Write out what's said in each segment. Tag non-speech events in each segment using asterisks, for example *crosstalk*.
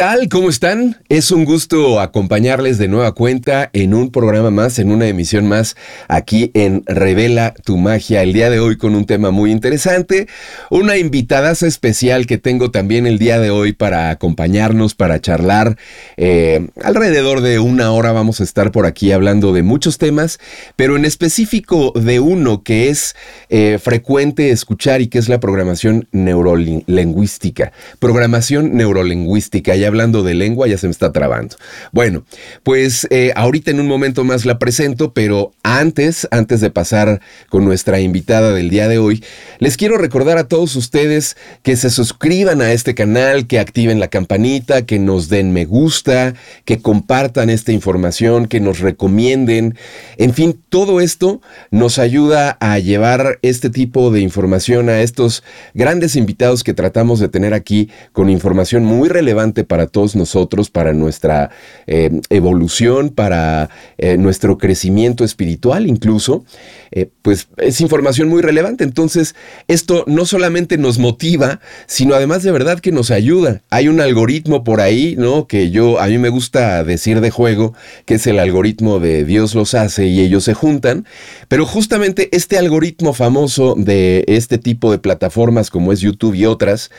¿Qué tal? ¿Cómo están? Es un gusto acompañarles de nueva cuenta en un programa más, en una emisión más aquí en Revela tu Magia. El día de hoy con un tema muy interesante, una invitada especial que tengo también el día de hoy para acompañarnos, para charlar. Eh, alrededor de una hora vamos a estar por aquí hablando de muchos temas, pero en específico de uno que es eh, frecuente escuchar y que es la programación neurolingüística. Programación neurolingüística y hablando de lengua ya se me está trabando. Bueno, pues eh, ahorita en un momento más la presento, pero antes, antes de pasar con nuestra invitada del día de hoy, les quiero recordar a todos ustedes que se suscriban a este canal, que activen la campanita, que nos den me gusta, que compartan esta información, que nos recomienden. En fin, todo esto nos ayuda a llevar este tipo de información a estos grandes invitados que tratamos de tener aquí con información muy relevante para todos nosotros, para nuestra eh, evolución, para eh, nuestro crecimiento espiritual incluso, eh, pues es información muy relevante. Entonces, esto no solamente nos motiva, sino además de verdad que nos ayuda. Hay un algoritmo por ahí, ¿no? Que yo, a mí me gusta decir de juego, que es el algoritmo de Dios los hace y ellos se juntan, pero justamente este algoritmo famoso de este tipo de plataformas como es YouTube y otras,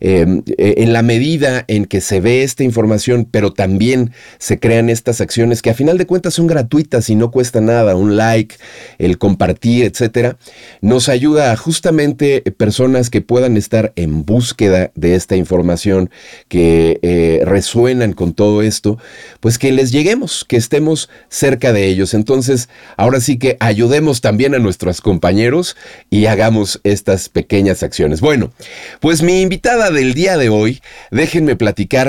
en la medida en que se ve esta información, pero también se crean estas acciones que a final de cuentas son gratuitas y no cuesta nada, un like, el compartir, etcétera, nos ayuda a justamente personas que puedan estar en búsqueda de esta información, que eh, resuenan con todo esto, pues que les lleguemos, que estemos cerca de ellos. Entonces, ahora sí que ayudemos también a nuestros compañeros y hagamos estas pequeñas acciones. Bueno, pues mi invitada del día de hoy, déjenme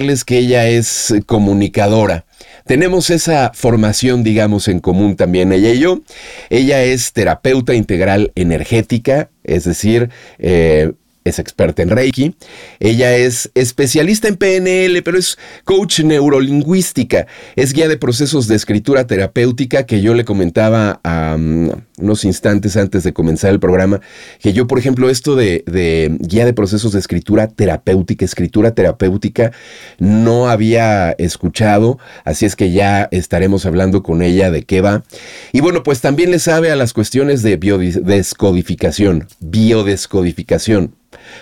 platicar que ella es comunicadora. Tenemos esa formación, digamos, en común también ella y yo. Ella es terapeuta integral energética, es decir, eh, es experta en Reiki. Ella es especialista en PNL, pero es coach neurolingüística. Es guía de procesos de escritura terapéutica que yo le comentaba unos instantes antes de comenzar el programa, que yo, por ejemplo, esto de, de, guía de procesos de escritura terapéutica, escritura terapéutica, no había escuchado, así es que ya estaremos hablando con ella de qué va. Y bueno, pues también le sabe a las cuestiones de biodescodificación, biodescodificación.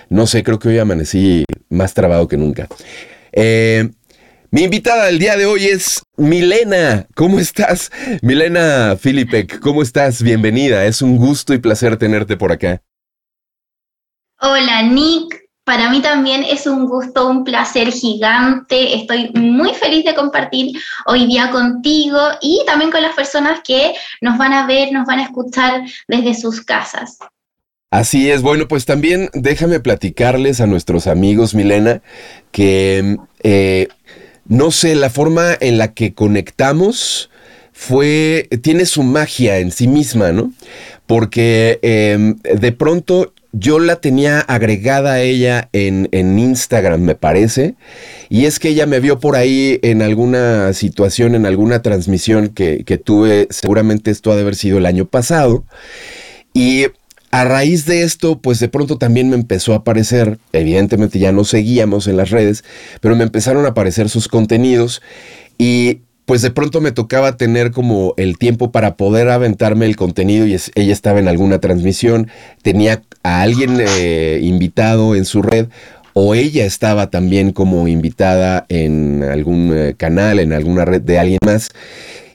No sé, creo que hoy amanecí más trabado que nunca. Eh, mi invitada del día de hoy es Milena. ¿Cómo estás? Milena Filipek, ¿cómo estás? Bienvenida. Es un gusto y placer tenerte por acá. Hola, Nick. Para mí también es un gusto, un placer gigante. Estoy muy feliz de compartir hoy día contigo y también con las personas que nos van a ver, nos van a escuchar desde sus casas. Así es, bueno, pues también déjame platicarles a nuestros amigos, Milena, que eh, no sé, la forma en la que conectamos fue, tiene su magia en sí misma, ¿no? Porque em, de pronto yo la tenía agregada a ella en, Instagram, me parece, y es que ella me vio por ahí en alguna situación, en alguna transmisión que, que tuve, seguramente esto ha de haber sido el año pasado, y a raíz de esto, pues de pronto también me empezó a aparecer, evidentemente ya no seguíamos en las redes, pero me empezaron a aparecer sus contenidos y pues de pronto me tocaba tener como el tiempo para poder aventarme el contenido y ella estaba en alguna transmisión, tenía a alguien eh, invitado en su red o ella estaba también como invitada en algún eh, canal, en alguna red de alguien más.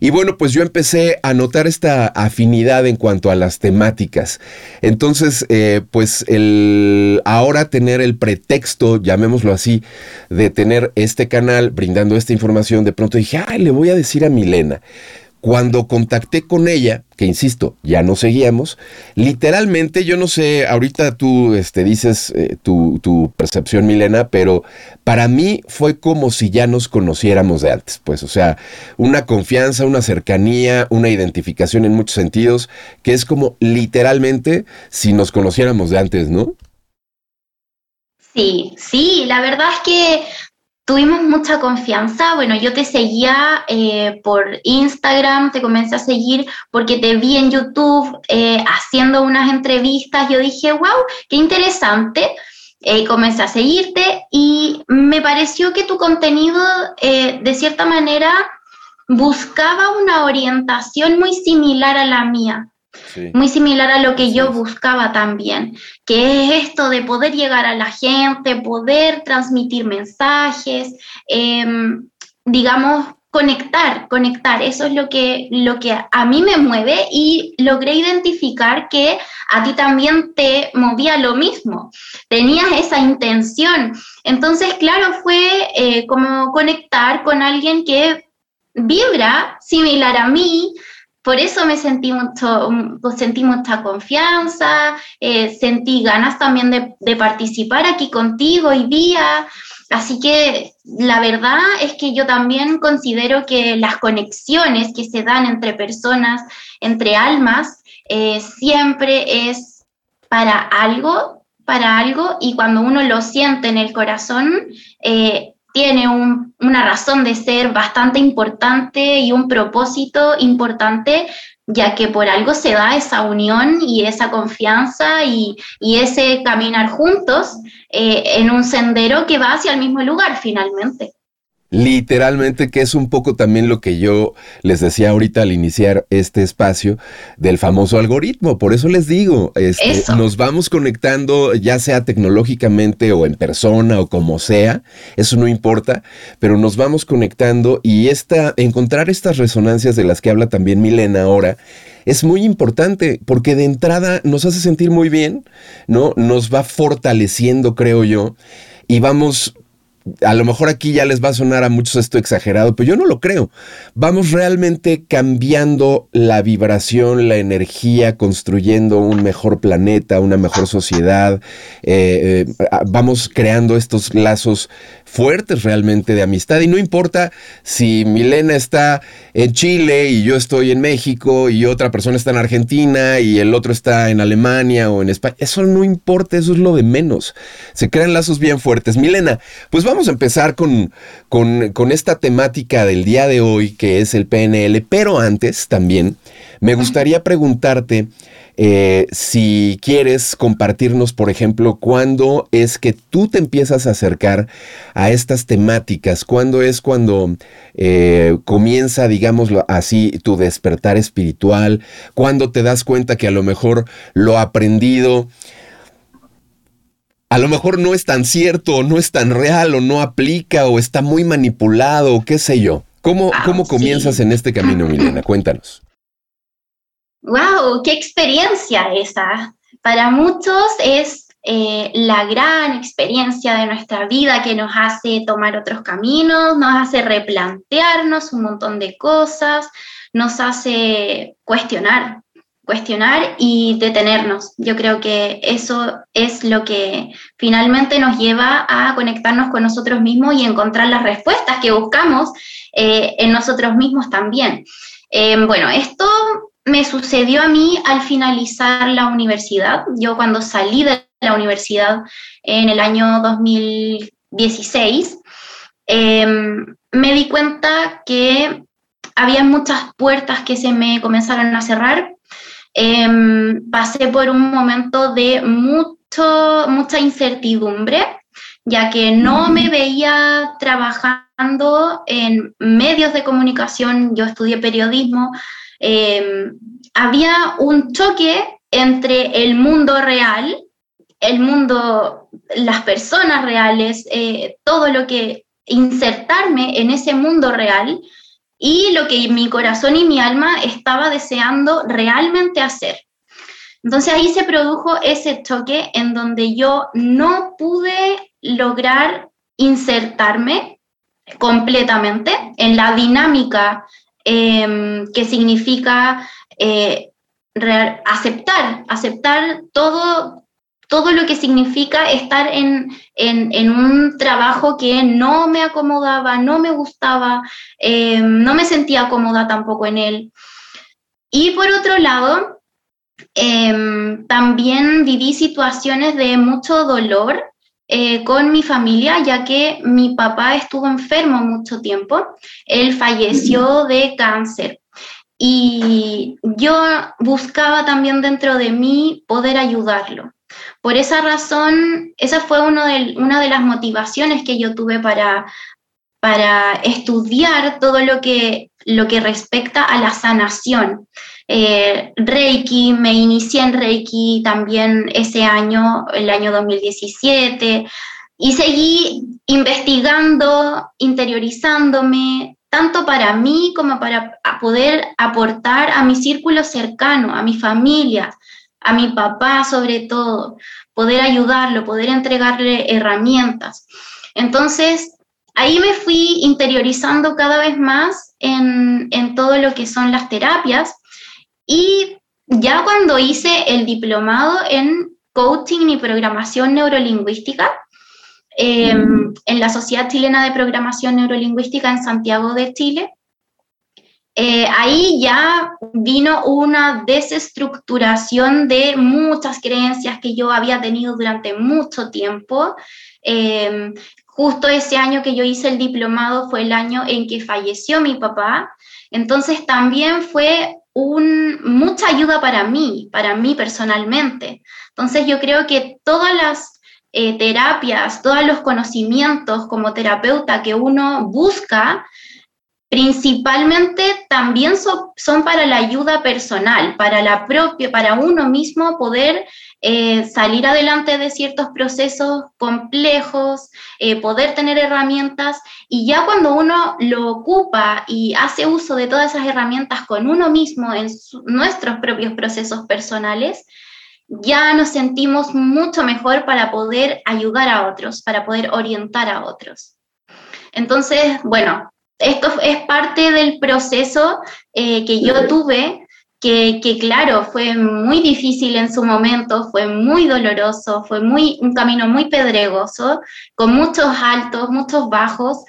Y bueno, pues yo empecé a notar esta afinidad en cuanto a las temáticas. Entonces, eh, pues el ahora tener el pretexto, llamémoslo así, de tener este canal brindando esta información, de pronto dije, ay, le voy a decir a Milena. Cuando contacté con ella, que insisto, ya no seguíamos, literalmente, yo no sé, ahorita tú este, dices eh, tu, tu, percepción, Milena, pero para mí fue como si ya nos conociéramos de antes, pues, o sea, una confianza, una cercanía, una identificación en muchos sentidos, que es como literalmente si nos conociéramos de antes, ¿no? Sí, sí, la verdad es que tuvimos mucha confianza. Bueno, yo te seguía eh, por Instagram, te comencé a seguir porque te vi en YouTube eh, haciendo unas entrevistas. Yo dije, wow, qué interesante. Eh, comencé a seguirte y me pareció que tu contenido, eh, de cierta manera, buscaba una orientación muy similar a la mía. Muy similar a lo que yo buscaba también, que es esto de poder llegar a la gente, poder transmitir mensajes, em, digamos, conectar, conectar. Eso es lo que, lo que a mí me mueve y logré identificar que a ti también te movía lo mismo. Tenías esa intención. Entonces, claro, fue eh, como conectar con alguien que vibra similar a mí, por eso me sentí mucho, sentí mucha confianza, eh, sentí ganas también de, de, participar aquí contigo hoy día. Así que la verdad es que yo también considero que las conexiones que se dan entre personas, entre almas, eh, siempre es para algo, para algo, y cuando uno lo siente en el corazón, eh, tiene una razón de ser bastante importante y un propósito importante ya que por algo se da esa unión y esa confianza y, ese caminar juntos eh, en un sendero que va hacia el mismo lugar finalmente. Literalmente, que es un poco también lo que yo les decía ahorita al iniciar este espacio del famoso algoritmo. Por eso les digo, este, nos vamos conectando, ya sea tecnológicamente o en persona o como sea, eso no importa, pero nos vamos conectando y esta, encontrar estas resonancias de las que habla también Milena ahora es muy importante porque de entrada nos hace sentir muy bien, ¿no? Nos va fortaleciendo, creo yo, y vamos a lo mejor aquí ya les va a sonar a muchos esto exagerado, pero yo no lo creo. Vamos realmente cambiando la vibración, la energía, construyendo un mejor planeta, una mejor sociedad. Eh, eh, vamos creando estos lazos fuertes realmente de amistad. Y no importa si Milena está en Chile y yo estoy en México y otra persona está en Argentina y el otro está en Alemania o en España. Eso no importa, eso es lo de menos. Se crean lazos bien fuertes. Milena, pues vamos a empezar con, con, esta temática del día de hoy que es el PNL, pero antes también me gustaría preguntarte eh, si quieres compartirnos, por ejemplo, cuándo es que tú te empiezas a acercar a estas temáticas, cuándo es cuando eh, comienza, digámoslo así, tu despertar espiritual, cuándo te das cuenta que a lo mejor lo aprendido a lo mejor no es tan cierto, o no es tan real, o no aplica, o está muy manipulado, o qué sé yo. ¿Cómo, ah, cómo comienzas en este camino, Milena? Cuéntanos. ¡Wow! ¡Qué experiencia esa! Para muchos es eh, la gran experiencia de nuestra vida que nos hace tomar otros caminos, nos hace replantearnos un montón de cosas, nos hace cuestionar, cuestionar y detenernos. Yo creo que eso es lo que finalmente nos lleva a conectarnos con nosotros mismos y encontrar las respuestas que buscamos eh, en nosotros mismos también. Eh, bueno, esto me sucedió a mí al finalizar la universidad. Yo cuando salí de la universidad en el año 2016, em, me di cuenta que había muchas puertas que se me comenzaron a cerrar. Em, pasé por un momento de mucho, mucha incertidumbre, ya que no me veía trabajando en medios de comunicación. Yo estudié periodismo, Em, había un choque entre el mundo real, el mundo, las personas reales, eh, todo lo que insertarme en ese mundo real y lo que mi corazón y mi alma estaba deseando realmente hacer. Entonces ahí se produjo ese choque en donde yo no pude lograr insertarme completamente en la dinámica Em, que significa eh, aceptar, aceptar todo, todo lo que significa estar en, un trabajo que no me acomodaba, no me gustaba, em, no me sentía cómoda tampoco en él. Y por otro lado, em, también viví situaciones de mucho dolor eh, con mi familia, ya que mi papá estuvo enfermo mucho tiempo. Él falleció de cáncer. Y yo buscaba también dentro de mí poder ayudarlo, Por esa razón, esa fue uno de, una de las motivaciones que yo tuve para, para estudiar todo lo que, lo que respecta a la sanación. Eh, Reiki, me inicié en Reiki también ese año, el año 2017, y seguí investigando, interiorizándome, tanto para mí como para poder aportar a mi círculo cercano, a mi familia, a mi papá sobre todo, poder ayudarlo, poder entregarle herramientas. Entonces, ahí me fui interiorizando cada vez más en, todo lo que son las terapias y ya cuando hice el diplomado en coaching y programación neurolingüística, em, en la Sociedad Chilena de Programación Neurolingüística en Santiago de Chile, eh, ahí ya vino una desestructuración de muchas creencias que yo había tenido durante mucho tiempo. Em, justo ese año que yo hice el diplomado fue el año en que falleció mi papá. Entonces también fue mucha ayuda para mí, para mí personalmente. Entonces yo creo que todas las eh, terapias, todos los conocimientos como terapeuta que uno busca, principalmente también son, para la ayuda personal, para la propia, para uno mismo poder eh, salir adelante de ciertos procesos complejos, eh, poder tener herramientas y ya cuando uno lo ocupa y hace uso de todas esas herramientas con uno mismo en nuestros propios procesos personales, ya nos sentimos mucho mejor para poder ayudar a otros, para poder orientar a otros. Entonces, bueno, esto es parte del proceso eh, que yo tuve, que, claro, fue muy difícil en su momento, fue muy doloroso, fue muy, un camino muy pedregoso, con muchos altos, muchos bajos,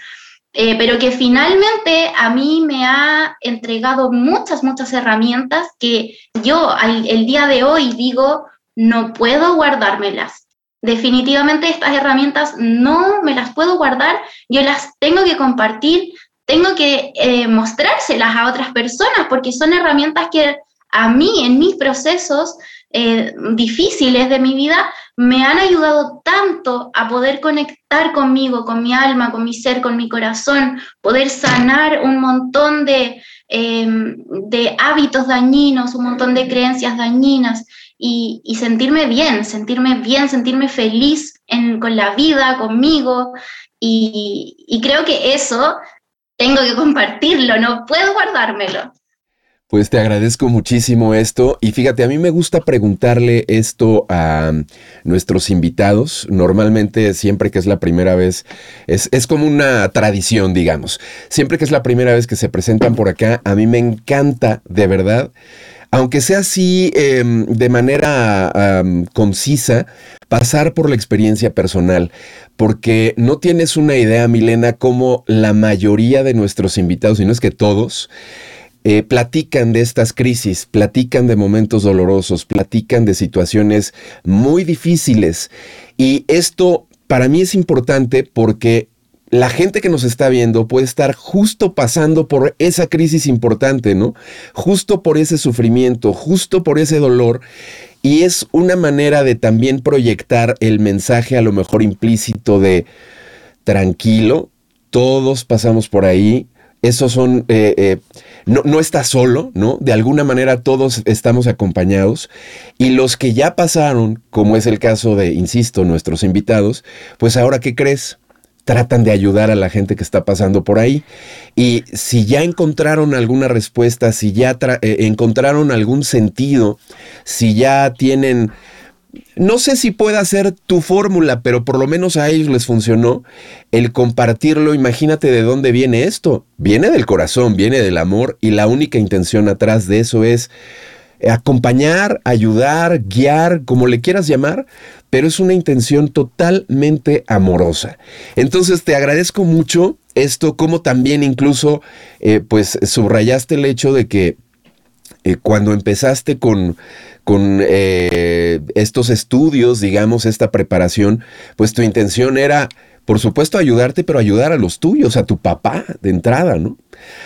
eh, pero que finalmente a mí me ha entregado muchas, muchas herramientas que yo el día de hoy digo, no puedo guardármelas. Definitivamente estas herramientas no me las puedo guardar, yo las tengo que compartir, tengo que eh, mostrárselas a otras personas porque son herramientas que a mí en mis procesos eh, difíciles de mi vida me han ayudado tanto a poder conectar conmigo, con mi alma, con mi ser, con mi corazón, poder sanar un montón de, em, de hábitos dañinos, un montón de creencias dañinas y, sentirme bien, sentirme bien, sentirme feliz con la vida, conmigo. Y, y creo que eso tengo que compartirlo, no puedo guardármelo. Pues te agradezco muchísimo esto y fíjate, a mí me gusta preguntarle esto a nuestros invitados. Normalmente siempre que es la primera vez, es, como una tradición, digamos. Siempre que es la primera vez que se presentan por acá, a mí me encanta, de verdad, aunque sea así em, de manera concisa, pasar por la experiencia personal, porque no tienes una idea, Milena, como la mayoría de nuestros invitados, y no es que todos, eh, platican de estas crisis, platican de momentos dolorosos, platican de situaciones muy difíciles. Y esto para mí es importante porque la gente que nos está viendo puede estar justo pasando por esa crisis importante, ¿no? Justo por ese sufrimiento, justo por ese dolor. Y es una manera de también proyectar el mensaje a lo mejor implícito de tranquilo, todos pasamos por ahí. Esos son, eh, eh, no, no estás solo, ¿no? De alguna manera todos estamos acompañados. Y los que ya pasaron, como es el caso de, insisto, nuestros invitados, pues ahora, ¿qué crees? Tratan de ayudar a la gente que está pasando por ahí. Y si ya encontraron alguna respuesta, si ya eh, encontraron algún sentido, si ya tienen... No sé si pueda ser tu fórmula, pero por lo menos a ellos les funcionó el compartirlo. Imagínate de dónde viene esto. Viene del corazón, viene del amor y la única intención atrás de eso es acompañar, ayudar, guiar, como le quieras llamar, pero es una intención totalmente amorosa. Entonces te agradezco mucho esto, como también incluso eh, pues subrayaste el hecho de que eh, cuando empezaste con, con eh, estos estudios, digamos, esta preparación, pues tu intención era por supuesto, ayudarte, pero ayudar a los tuyos, a tu papá de entrada, ¿no?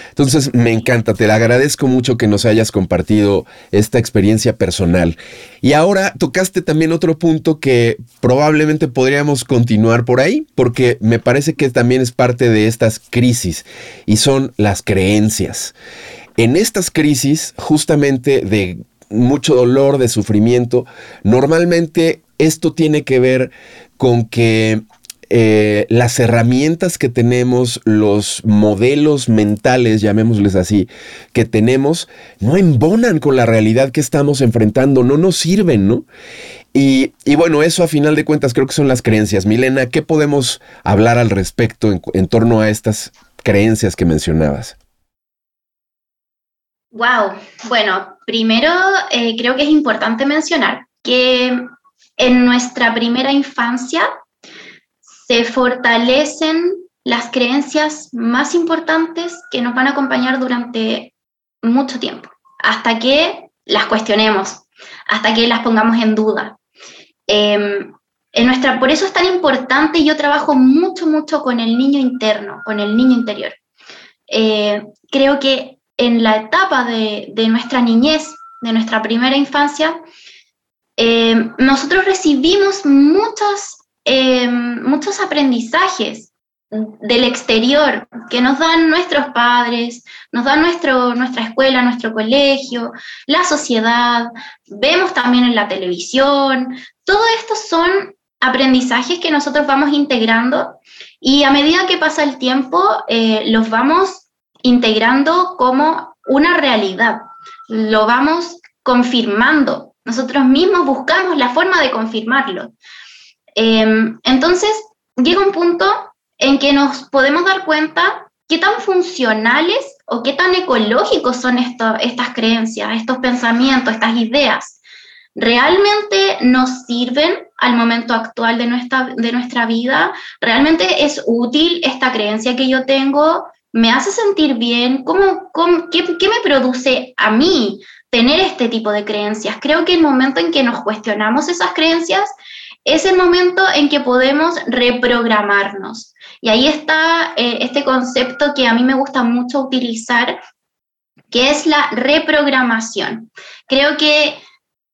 Entonces, me encanta, te agradezco mucho que nos hayas compartido esta experiencia personal. Y ahora tocaste también otro punto que probablemente podríamos continuar por ahí, porque me parece que también es parte de estas crisis, y son las creencias. En estas crisis, justamente de mucho dolor, de sufrimiento, normalmente esto tiene que ver con que eh, las herramientas que tenemos, los modelos mentales, llamémosles así, que tenemos, no embonan con la realidad que estamos enfrentando, no nos sirven, ¿no? Y, bueno, eso a final de cuentas creo que son las creencias. Milena, ¿qué podemos hablar al respecto en, torno a estas creencias que mencionabas? Wow, bueno, primero eh, creo que es importante mencionar que en nuestra primera infancia se fortalecen las creencias más importantes que nos van a acompañar durante mucho tiempo, hasta que las cuestionemos, hasta que las pongamos en duda. Em, en nuestra, por eso es tan importante, yo trabajo mucho, mucho con el niño interno, con el niño interior. Eh, creo que en la etapa de, de, nuestra niñez, de nuestra primera infancia, em, nosotros recibimos muchas eh, muchos aprendizajes del exterior que nos dan nuestros padres, nos dan nuestro, nuestra escuela, nuestro colegio, la sociedad, vemos también en la televisión. Todo esto son aprendizajes que nosotros vamos integrando y a medida que pasa el tiempo eh, los vamos integrando como una realidad, lo vamos confirmando. Nosotros mismos buscamos la forma de confirmarlo. Em, entonces, llega un punto en que nos podemos dar cuenta qué tan funcionales o qué tan ecológicos son estas creencias, estos pensamientos, estas ideas. ¿Realmente nos sirven al momento actual de nuestra, de nuestra vida? ¿Realmente es útil esta creencia que yo tengo? ¿Me hace sentir bien? ¿Cómo, qué, me produce a mí tener este tipo de creencias? Creo que el momento en que nos cuestionamos esas creencias es el momento en que podemos reprogramarnos. Y ahí está eh, este concepto que a mí me gusta mucho utilizar, que es la reprogramación. Creo que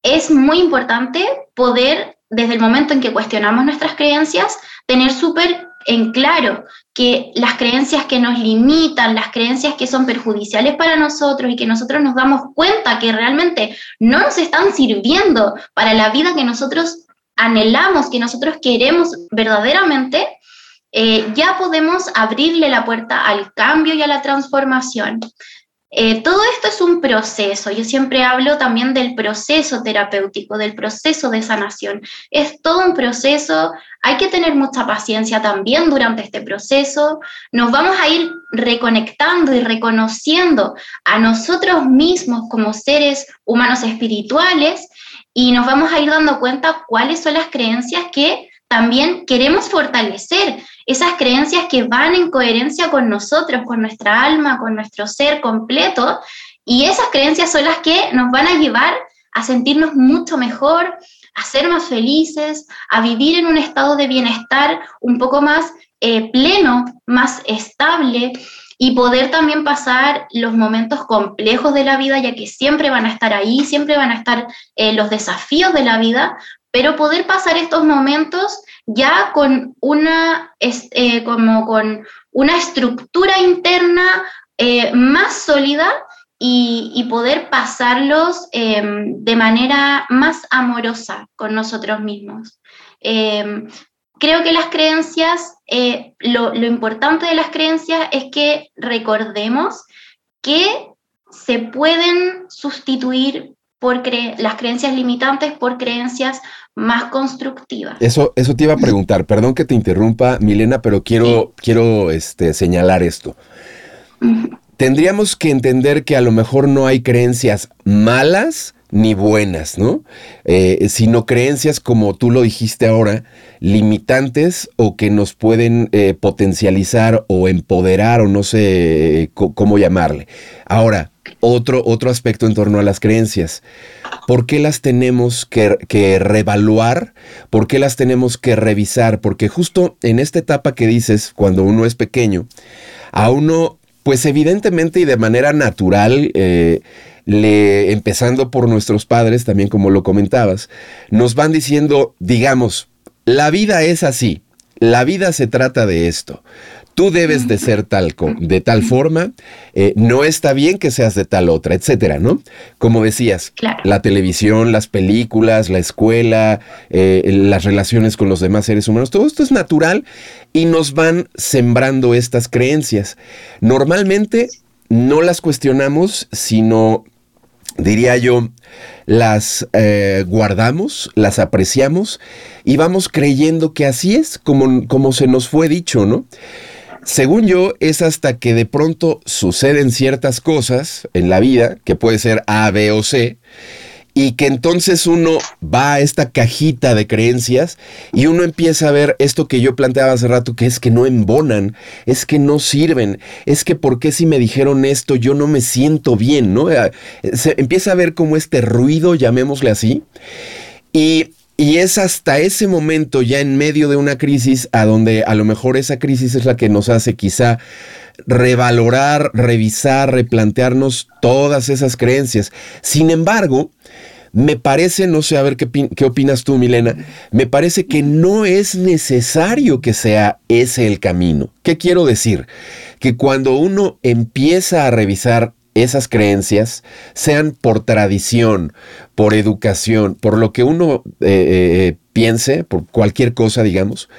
es muy importante poder, desde el momento en que cuestionamos nuestras creencias, tener súper en claro que las creencias que nos limitan, las creencias que son perjudiciales para nosotros y que nosotros nos damos cuenta que realmente no nos están sirviendo para la vida que nosotros anhelamos, que nosotros queremos verdaderamente, eh, ya podemos abrirle la puerta al cambio y a la transformación. Eh, todo esto es un proceso. Yo siempre hablo también del proceso terapéutico, del proceso de sanación. Es todo un proceso. Hay que tener mucha paciencia también durante este proceso. Nos vamos a ir reconectando y reconociendo a nosotros mismos como seres humanos espirituales y nos vamos a ir dando cuenta cuáles son las creencias que también queremos fortalecer, esas creencias que van en coherencia con nosotros, con nuestra alma, con nuestro ser completo, y esas creencias son las que nos van a llevar a sentirnos mucho mejor, a ser más felices, a vivir en un estado de bienestar un poco más eh, pleno, más estable, y poder también pasar los momentos complejos de la vida, ya que siempre van a estar ahí, siempre van a estar eh, los desafíos de la vida, pero poder pasar estos momentos ya con una, eh, como con una estructura interna eh, más sólida y, poder pasarlos em, de manera más amorosa con nosotros mismos. Creo que las creencias, eh, lo, importante de las creencias es que recordemos que se pueden sustituir por las creencias limitantes por creencias más constructivas. Eso, eso te iba a preguntar, perdón que te interrumpa, Milena, pero quiero, quiero este, señalar esto. Tendríamos que entender que a lo mejor no hay creencias malas, ni buenas, ¿no? Eh, sino creencias como tú lo dijiste ahora, limitantes o que nos pueden eh, potencializar o empoderar o no sé cómo llamarle. Ahora, otro, otro aspecto en torno a las creencias. ¿Por qué las tenemos que, que revaluar? ¿Por qué las tenemos que revisar? Porque justo en esta etapa que dices, cuando uno es pequeño, a uno, pues evidentemente y de manera natural, eh, le, empezando por nuestros padres, también como lo comentabas, nos van diciendo, digamos, la vida es así, la vida se trata de esto. Tú debes de ser tal, de tal forma, eh, no está bien que seas de tal otra, etcétera, ¿no? Como decías, la televisión, las películas, la escuela, eh, las relaciones con los demás seres humanos, todo esto es natural y nos van sembrando estas creencias. Normalmente no las cuestionamos, sino diría yo, las eh, guardamos, las apreciamos y vamos creyendo que así es como, como se nos fue dicho, ¿no? Según yo, es hasta que de pronto suceden ciertas cosas en la vida, que puede ser A, B o C, y que entonces uno va a esta cajita de creencias y uno empieza a ver esto que yo planteaba hace rato, que es que no embonan, es que no sirven, es que por qué si me dijeron esto yo no me siento bien, ¿no? Eh, se empieza a ver como este ruido, llamémosle así, y y es hasta ese momento, ya en medio de una crisis, a donde a lo mejor esa crisis es la que nos hace quizá revalorar, revisar, replantearnos todas esas creencias. Sin embargo, me parece, no sé, a ver qué, qué, opinas tú, Milena, me parece que no es necesario que sea ese el camino. ¿Qué quiero decir? Que cuando uno empieza a revisar esas creencias, sean por tradición, por educación, por lo que uno eh, eh, piense, por cualquier cosa, digamos,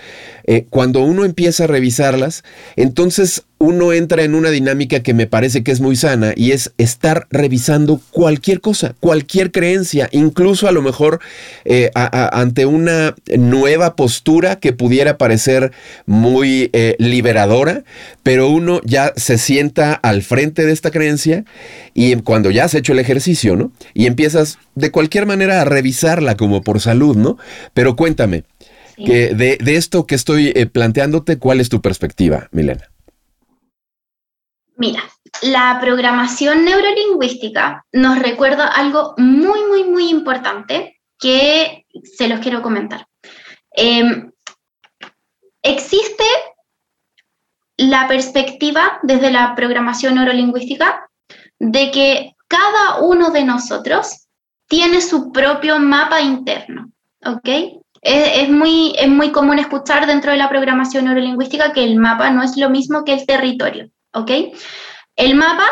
eh, cuando uno empieza a revisarlas, entonces uno entra en una dinámica que me parece que es muy sana y es estar revisando cualquier cosa, cualquier creencia, incluso a lo mejor eh, ante una nueva postura que pudiera parecer muy eh, liberadora, pero uno ya se sienta al frente de esta creencia y cuando ya has hecho el ejercicio, ¿no? Y empiezas de cualquier manera a revisarla como por salud, ¿no? Pero cuéntame, que de, esto que estoy eh, planteándote, ¿cuál es tu perspectiva, Milena? Mira, la programación neurolingüística nos recuerda algo muy, muy, muy importante que se los quiero comentar. Em, existe la perspectiva desde la programación neurolingüística de que cada uno de nosotros tiene su propio mapa interno, ¿ok? Es, muy, es muy común escuchar dentro de la programación neurolingüística que el mapa no es lo mismo que el territorio, ¿ok? El mapa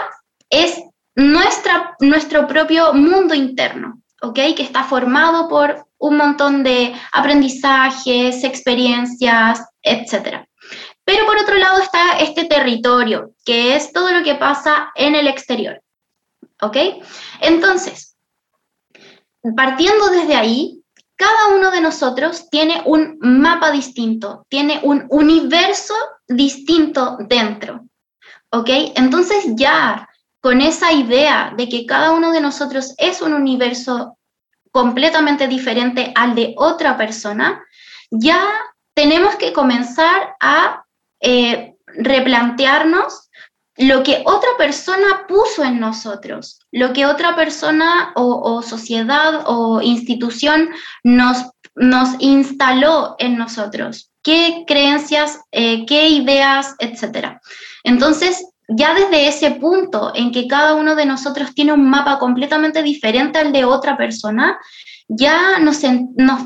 es nuestra, nuestro propio mundo interno, ¿ok? Que está formado por un montón de aprendizajes, experiencias, etc. Pero por otro lado está este territorio, que es todo lo que pasa en el exterior, ¿ok? Entonces, partiendo desde ahí, cada uno de nosotros tiene un mapa distinto, tiene un universo distinto dentro. ¿Ok? Entonces ya con esa idea de que cada uno de nosotros es un universo completamente diferente al de otra persona, ya tenemos que comenzar a eh, replantearnos lo que otra persona puso en nosotros, lo que otra persona o, sociedad o institución nos, nos, instaló en nosotros, qué creencias, eh, qué ideas, etcétera. Entonces, ya desde ese punto en que cada uno de nosotros tiene un mapa completamente diferente al de otra persona, ya nos,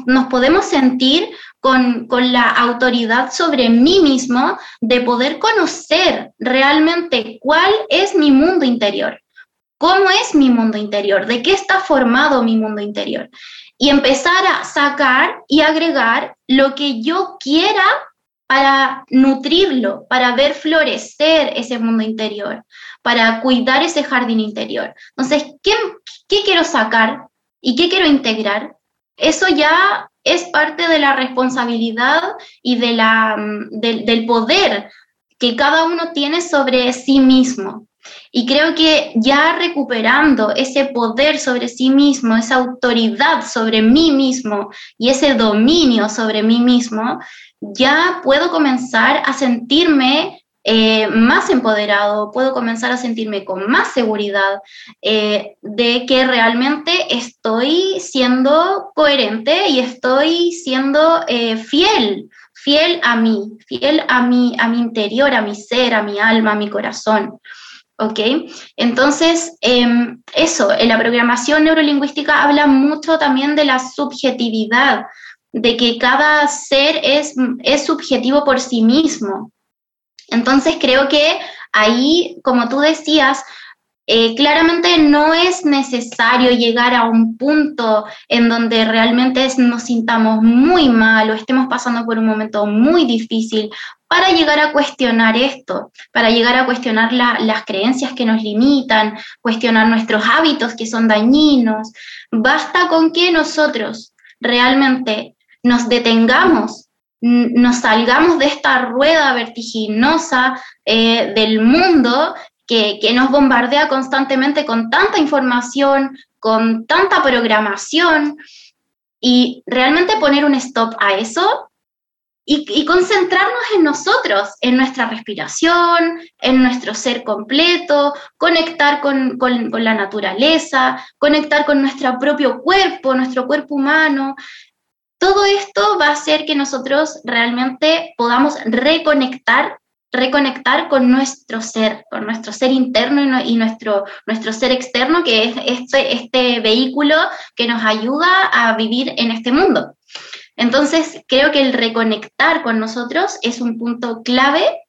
nos podemos sentir con, la autoridad sobre mí mismo de poder conocer realmente cuál es mi mundo interior, cómo es mi mundo interior, de qué está formado mi mundo interior. Y empezar a sacar y agregar lo que yo quiera para nutrirlo, para ver florecer ese mundo interior, para cuidar ese jardín interior. Entonces, ¿qué, qué quiero sacar y qué quiero integrar? Eso ya es parte de la responsabilidad y de la, mm, del poder que cada uno tiene sobre sí mismo. Y creo que ya recuperando ese poder sobre sí mismo, esa autoridad sobre mí mismo y ese dominio sobre mí mismo, ya puedo comenzar a sentirme eh, más empoderado, puedo comenzar a sentirme con más seguridad eh, de que realmente estoy siendo coherente y estoy siendo eh, fiel, fiel a mí, fiel a mí, a mi interior, a mi ser, a mi alma, a mi corazón. ¿Ok? Entonces, em, eso, en la programación neurolingüística habla mucho también de la subjetividad, de que cada ser es, es subjetivo por sí mismo. Entonces creo que ahí, como tú decías, eh, claramente no es necesario llegar a un punto en donde realmente nos sintamos muy mal o estemos pasando por un momento muy difícil para llegar a cuestionar esto, para llegar a cuestionar las creencias que nos limitan, cuestionar nuestros hábitos que son dañinos. Basta con que nosotros realmente nos detengamos nos salgamos de esta rueda vertiginosa eh, del mundo que, nos bombardea constantemente con tanta información, con tanta programación, y realmente poner un stop a eso y, concentrarnos en nosotros, en nuestra respiración, en nuestro ser completo, conectar con, con, la naturaleza, conectar con nuestro propio cuerpo, nuestro cuerpo humano, todo esto va a hacer que nosotros realmente podamos reconectar, reconectar con nuestro ser, con nuestro ser interno y, nuestro, nuestro ser externo, que es este, este vehículo que nos ayuda a vivir en este mundo. Entonces, creo que el reconectar con nosotros es un punto clave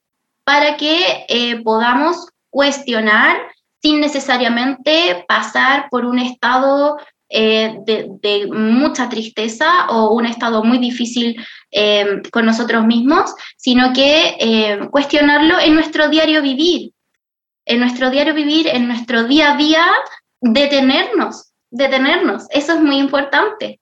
para que eh, podamos cuestionar sin necesariamente pasar por un estado eh, de, mucha tristeza o un estado muy difícil eh, con nosotros mismos, sino que eh, cuestionarlo en nuestro diario vivir, en nuestro diario vivir, en nuestro día a día, detenernos, detenernos. Eso es muy importante.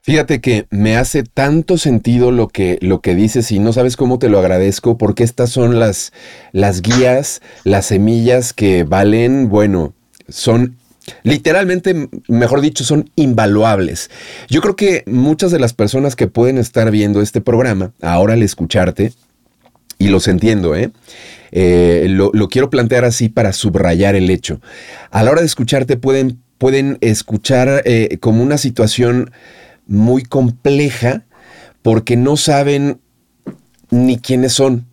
Fíjate que me hace tanto sentido lo que, lo que dices y no sabes cómo te lo agradezco porque estas son las, las guías, las semillas que valen, bueno, son literalmente, mejor dicho, son invaluables. Yo creo que muchas de las personas que pueden estar viendo este programa, ahora al escucharte, y los entiendo, ¿eh? eh lo, quiero plantear así para subrayar el hecho. A la hora de escucharte pueden, pueden escuchar eh, como una situación muy compleja porque no saben ni quiénes son,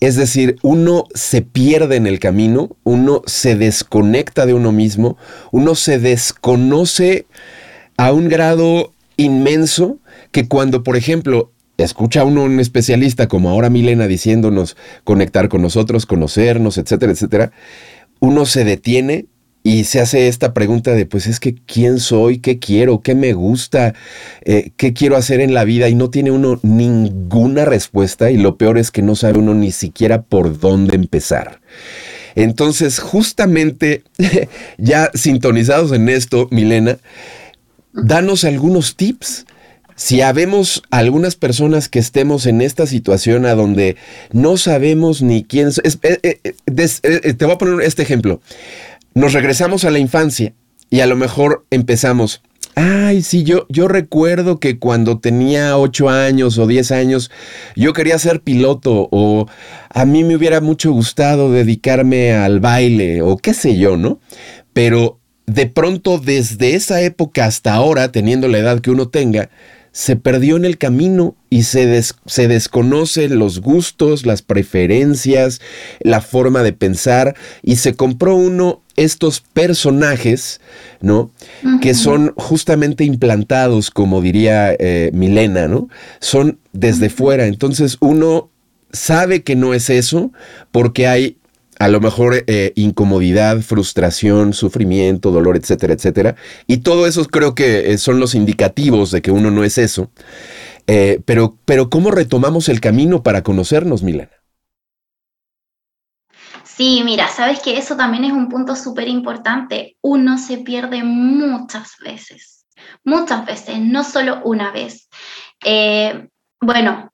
es decir, uno se pierde en el camino, uno se desconecta de uno mismo, uno se desconoce a un grado inmenso que cuando, por ejemplo, escucha a uno un especialista como ahora Milena diciéndonos conectar con nosotros, conocernos, etcétera, etcétera, uno se detiene y se hace esta pregunta de, pues es que, ¿quién soy? ¿Qué quiero? ¿Qué me gusta? Eh, ¿Qué quiero hacer en la vida? Y no tiene uno ninguna respuesta y lo peor es que no sabe uno ni siquiera por dónde empezar. Entonces, justamente, *laughs* ya sintonizados en esto, Milena, danos algunos tips. Si habemos algunas personas que estemos en esta situación a donde no sabemos ni quién... Es, eh, eh, te voy a poner este ejemplo nos regresamos a la infancia y a lo mejor empezamos, ay, sí, yo, yo recuerdo que cuando tenía 8 años o 10 años, yo quería ser piloto o a mí me hubiera mucho gustado dedicarme al baile o qué sé yo, ¿no? Pero de pronto desde esa época hasta ahora, teniendo la edad que uno tenga, se perdió en el camino y se, se desconocen los gustos, las preferencias, la forma de pensar y se compró uno estos personajes, ¿no? Que son justamente implantados, como diría eh, Milena, ¿no? Son desde fuera. Entonces uno sabe que no es eso porque hay a lo mejor eh, incomodidad, frustración, sufrimiento, dolor, etcétera, etcétera. Y todo eso creo que eh, son los indicativos de que uno no es eso. pero, pero ¿cómo retomamos el camino para conocernos, Milena? Sí, mira, sabes que eso también es un punto súper importante. Uno se pierde muchas veces, muchas veces, no solo una vez. Eh, bueno,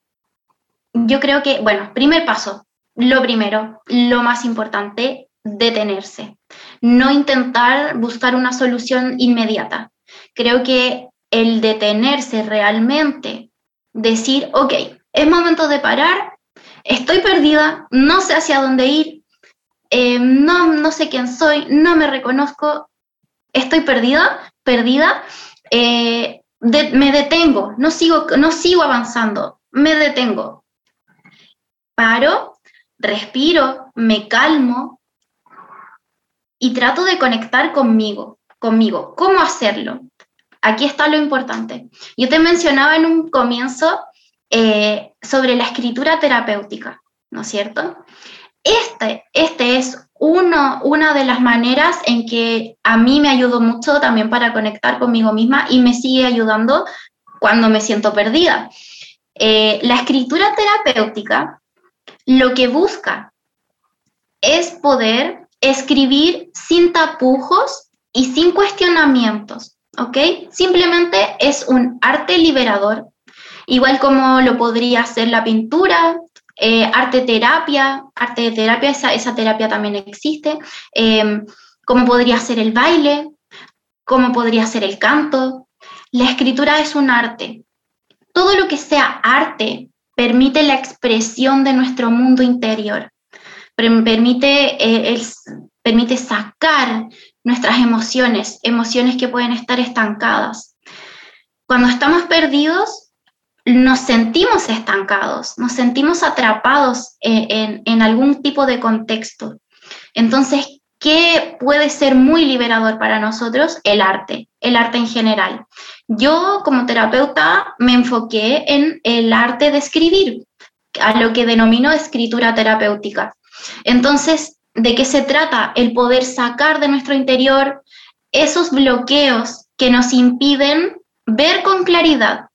yo creo que, bueno, primer paso, lo primero, lo más importante, detenerse, no intentar buscar una solución inmediata. Creo que el detenerse realmente, decir, ok, es momento de parar, estoy perdida, no sé hacia dónde ir, eh, no, no sé quién soy, no me reconozco, estoy perdida, perdida, eh, me detengo, no sigo, no sigo avanzando, me detengo. Paro, respiro, me calmo y trato de conectar conmigo, conmigo. ¿Cómo hacerlo? Aquí está lo importante. Yo te mencionaba en un comienzo eh, sobre la escritura terapéutica, ¿no es cierto? Este, este es una de las maneras en que a mí me ayudó mucho también para conectar conmigo misma y me sigue ayudando cuando me siento perdida. Eh, la escritura terapéutica lo que busca es poder escribir sin tapujos y sin cuestionamientos, ¿ok? Simplemente es un arte liberador igual como lo podría ser la pintura, eh, arte terapia, arte terapia, esa, terapia también existe, eh, como podría ser el baile, como podría ser el canto. La escritura es un arte. Todo lo que sea arte permite la expresión de nuestro mundo interior, permite, eh, permite sacar nuestras emociones, emociones que pueden estar estancadas. Cuando estamos perdidos, nos sentimos estancados, nos sentimos atrapados en, algún tipo de contexto. Entonces, ¿qué puede ser muy liberador para nosotros? El arte, el arte en general. Yo como terapeuta me enfoqué en el arte de escribir, a lo que denomino escritura terapéutica. Entonces, ¿de qué se trata? El poder sacar de nuestro interior esos bloqueos que nos impiden ver con claridad,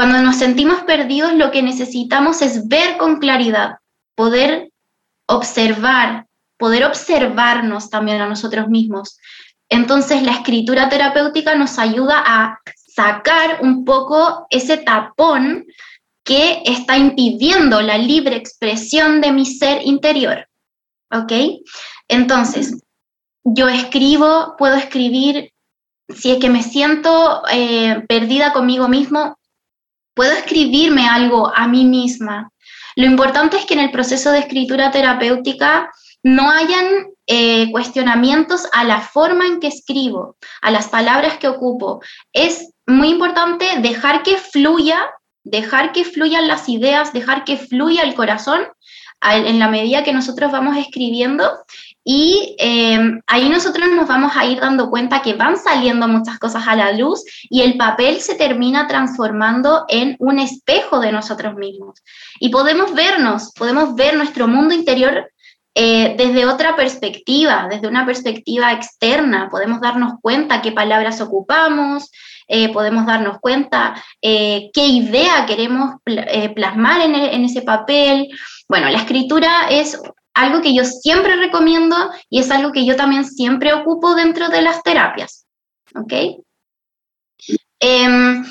cuando nos sentimos perdidos, lo que necesitamos es ver con claridad, poder observar, poder observarnos también a nosotros mismos. Entonces la escritura terapéutica nos ayuda a sacar un poco ese tapón que está impidiendo la libre expresión de mi ser interior. ¿Ok? Entonces, yo escribo, puedo escribir, si es que me siento eh, perdida conmigo mismo, puedo escribirme algo a mí misma. Lo importante es que en el proceso de escritura terapéutica no hayan eh, cuestionamientos a la forma en que escribo, a las palabras que ocupo. Es muy importante dejar que fluya, dejar que fluyan las ideas, dejar que fluya el corazón en la medida que nosotros vamos escribiendo y em, ahí nosotros nos vamos a ir dando cuenta que van saliendo muchas cosas a la luz y el papel se termina transformando en un espejo de nosotros mismos. Y podemos vernos, podemos ver nuestro mundo interior eh, desde otra perspectiva, desde una perspectiva externa. Podemos darnos cuenta qué palabras ocupamos, eh, podemos darnos cuenta eh, qué idea queremos plasmar en, en ese papel. Bueno, la escritura es algo que yo siempre recomiendo y es algo que yo también siempre ocupo dentro de las terapias. ¿Ok? Em,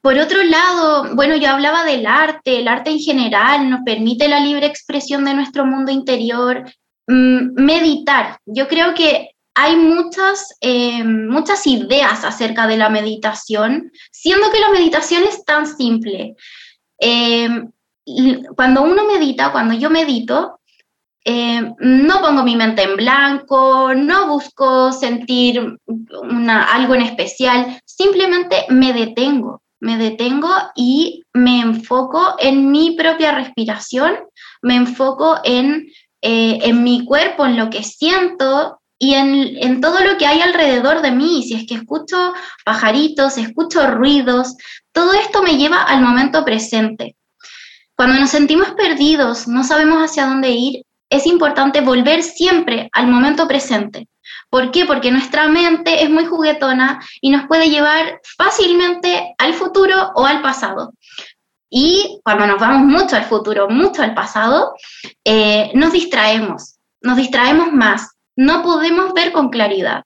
por otro lado, bueno, yo hablaba del arte, el arte en general nos permite la libre expresión de nuestro mundo interior, mm, meditar. Yo creo que hay muchas, em, muchas ideas acerca de la meditación, siendo que la meditación es tan simple. Em, cuando uno medita, cuando yo medito, eh, no pongo mi mente en blanco, no busco sentir algo en especial, simplemente me detengo, me detengo y me enfoco en mi propia respiración, me enfoco en, eh, mi cuerpo, en lo que siento y en, en, todo lo que hay alrededor de mí. Si es que escucho pajaritos, escucho ruidos, todo esto me lleva al momento presente. Cuando nos sentimos perdidos, no sabemos hacia dónde ir, es importante volver siempre al momento presente. ¿Por qué? Porque nuestra mente es muy juguetona y nos puede llevar fácilmente al futuro o al pasado. Y cuando nos vamos mucho al futuro, mucho al pasado, eh, nos distraemos, nos distraemos más, no podemos ver con claridad,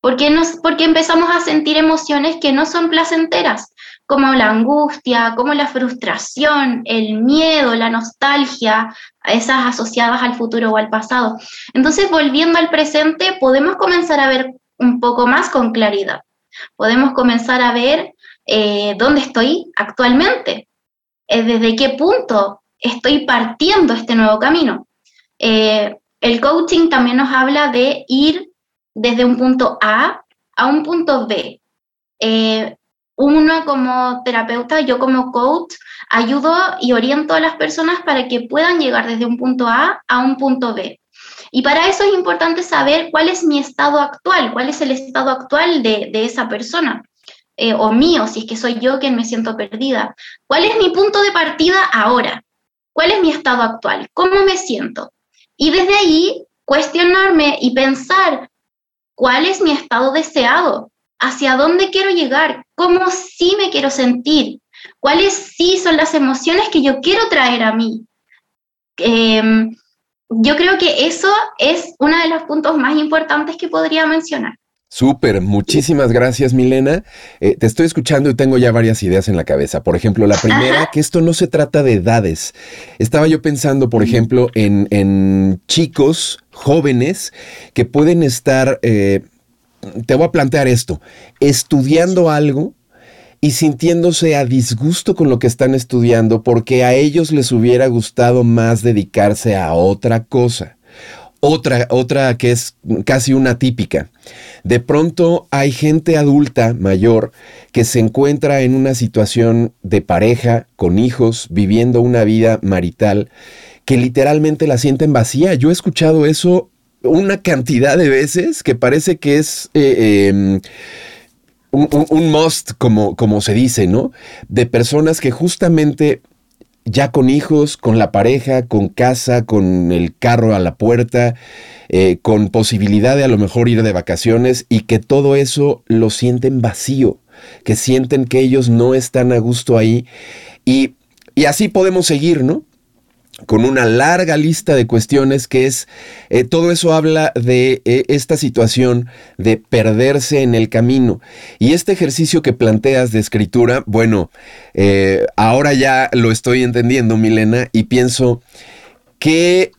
porque, nos, porque empezamos a sentir emociones que no son placenteras, como la angustia, como la frustración, el miedo, la nostalgia, esas asociadas al futuro o al pasado. Entonces, volviendo al presente, podemos comenzar a ver un poco más con claridad. Podemos comenzar a ver eh, dónde estoy actualmente, eh, desde qué punto estoy partiendo este nuevo camino. Eh, el coaching también nos habla de ir desde un punto A a un punto B uno como terapeuta, yo como coach, ayudo y oriento a las personas para que puedan llegar desde un punto A a un punto B. Y para eso es importante saber cuál es mi estado actual, cuál es el estado actual de, esa persona. Eh, o mío, si es que soy yo quien me siento perdida. ¿Cuál es mi punto de partida ahora? ¿Cuál es mi estado actual? ¿Cómo me siento? Y desde ahí cuestionarme y pensar cuál es mi estado deseado, hacia dónde quiero llegar, cómo sí me quiero sentir, cuáles sí son las emociones que yo quiero traer a mí. Em, yo creo que eso es uno de los puntos más importantes que podría mencionar. Súper, muchísimas gracias Milena. Eh, te estoy escuchando y tengo ya varias ideas en la cabeza. Por ejemplo, la primera, que esto no se trata de edades. Estaba yo pensando, por ejemplo, en, chicos jóvenes que pueden estar eh, te voy a plantear esto, estudiando algo y sintiéndose a disgusto con lo que están estudiando porque a ellos les hubiera gustado más dedicarse a otra cosa. Otra, otra que es casi una típica. De pronto hay gente adulta, mayor, que se encuentra en una situación de pareja, con hijos, viviendo una vida marital, que literalmente la sienten vacía. Yo he escuchado eso una cantidad de veces que parece que es eh, em, un, must, como, como se dice, ¿no? De personas que justamente ya con hijos, con la pareja, con casa, con el carro a la puerta, eh, con posibilidad de a lo mejor ir de vacaciones y que todo eso lo sienten vacío, que sienten que ellos no están a gusto ahí y, y así podemos seguir, ¿no? Con una larga lista de cuestiones que es, eh, todo eso habla de eh, esta situación de perderse en el camino. Y este ejercicio que planteas de escritura, bueno, eh, ahora ya lo estoy entendiendo, Milena, y pienso que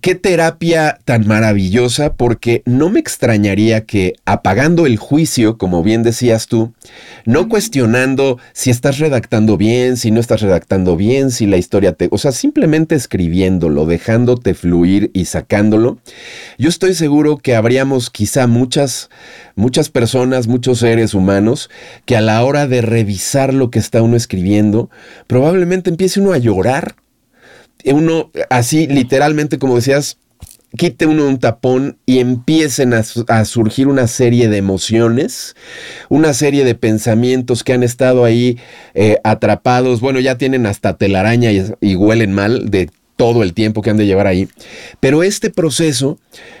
qué terapia tan maravillosa, porque no me extrañaría que apagando el juicio, como bien decías tú, no cuestionando si estás redactando bien, si no estás redactando bien, si la historia te... O sea, simplemente escribiéndolo, dejándote fluir y sacándolo, yo estoy seguro que habríamos quizá muchas, muchas personas, muchos seres humanos, que a la hora de revisar lo que está uno escribiendo, probablemente empiece uno a llorar uno así literalmente, como decías, quite uno un tapón y empiecen a, surgir una serie de emociones, una serie de pensamientos que han estado ahí eh, atrapados. Bueno, ya tienen hasta telaraña y, huelen mal de todo el tiempo que han de llevar ahí. Pero este proceso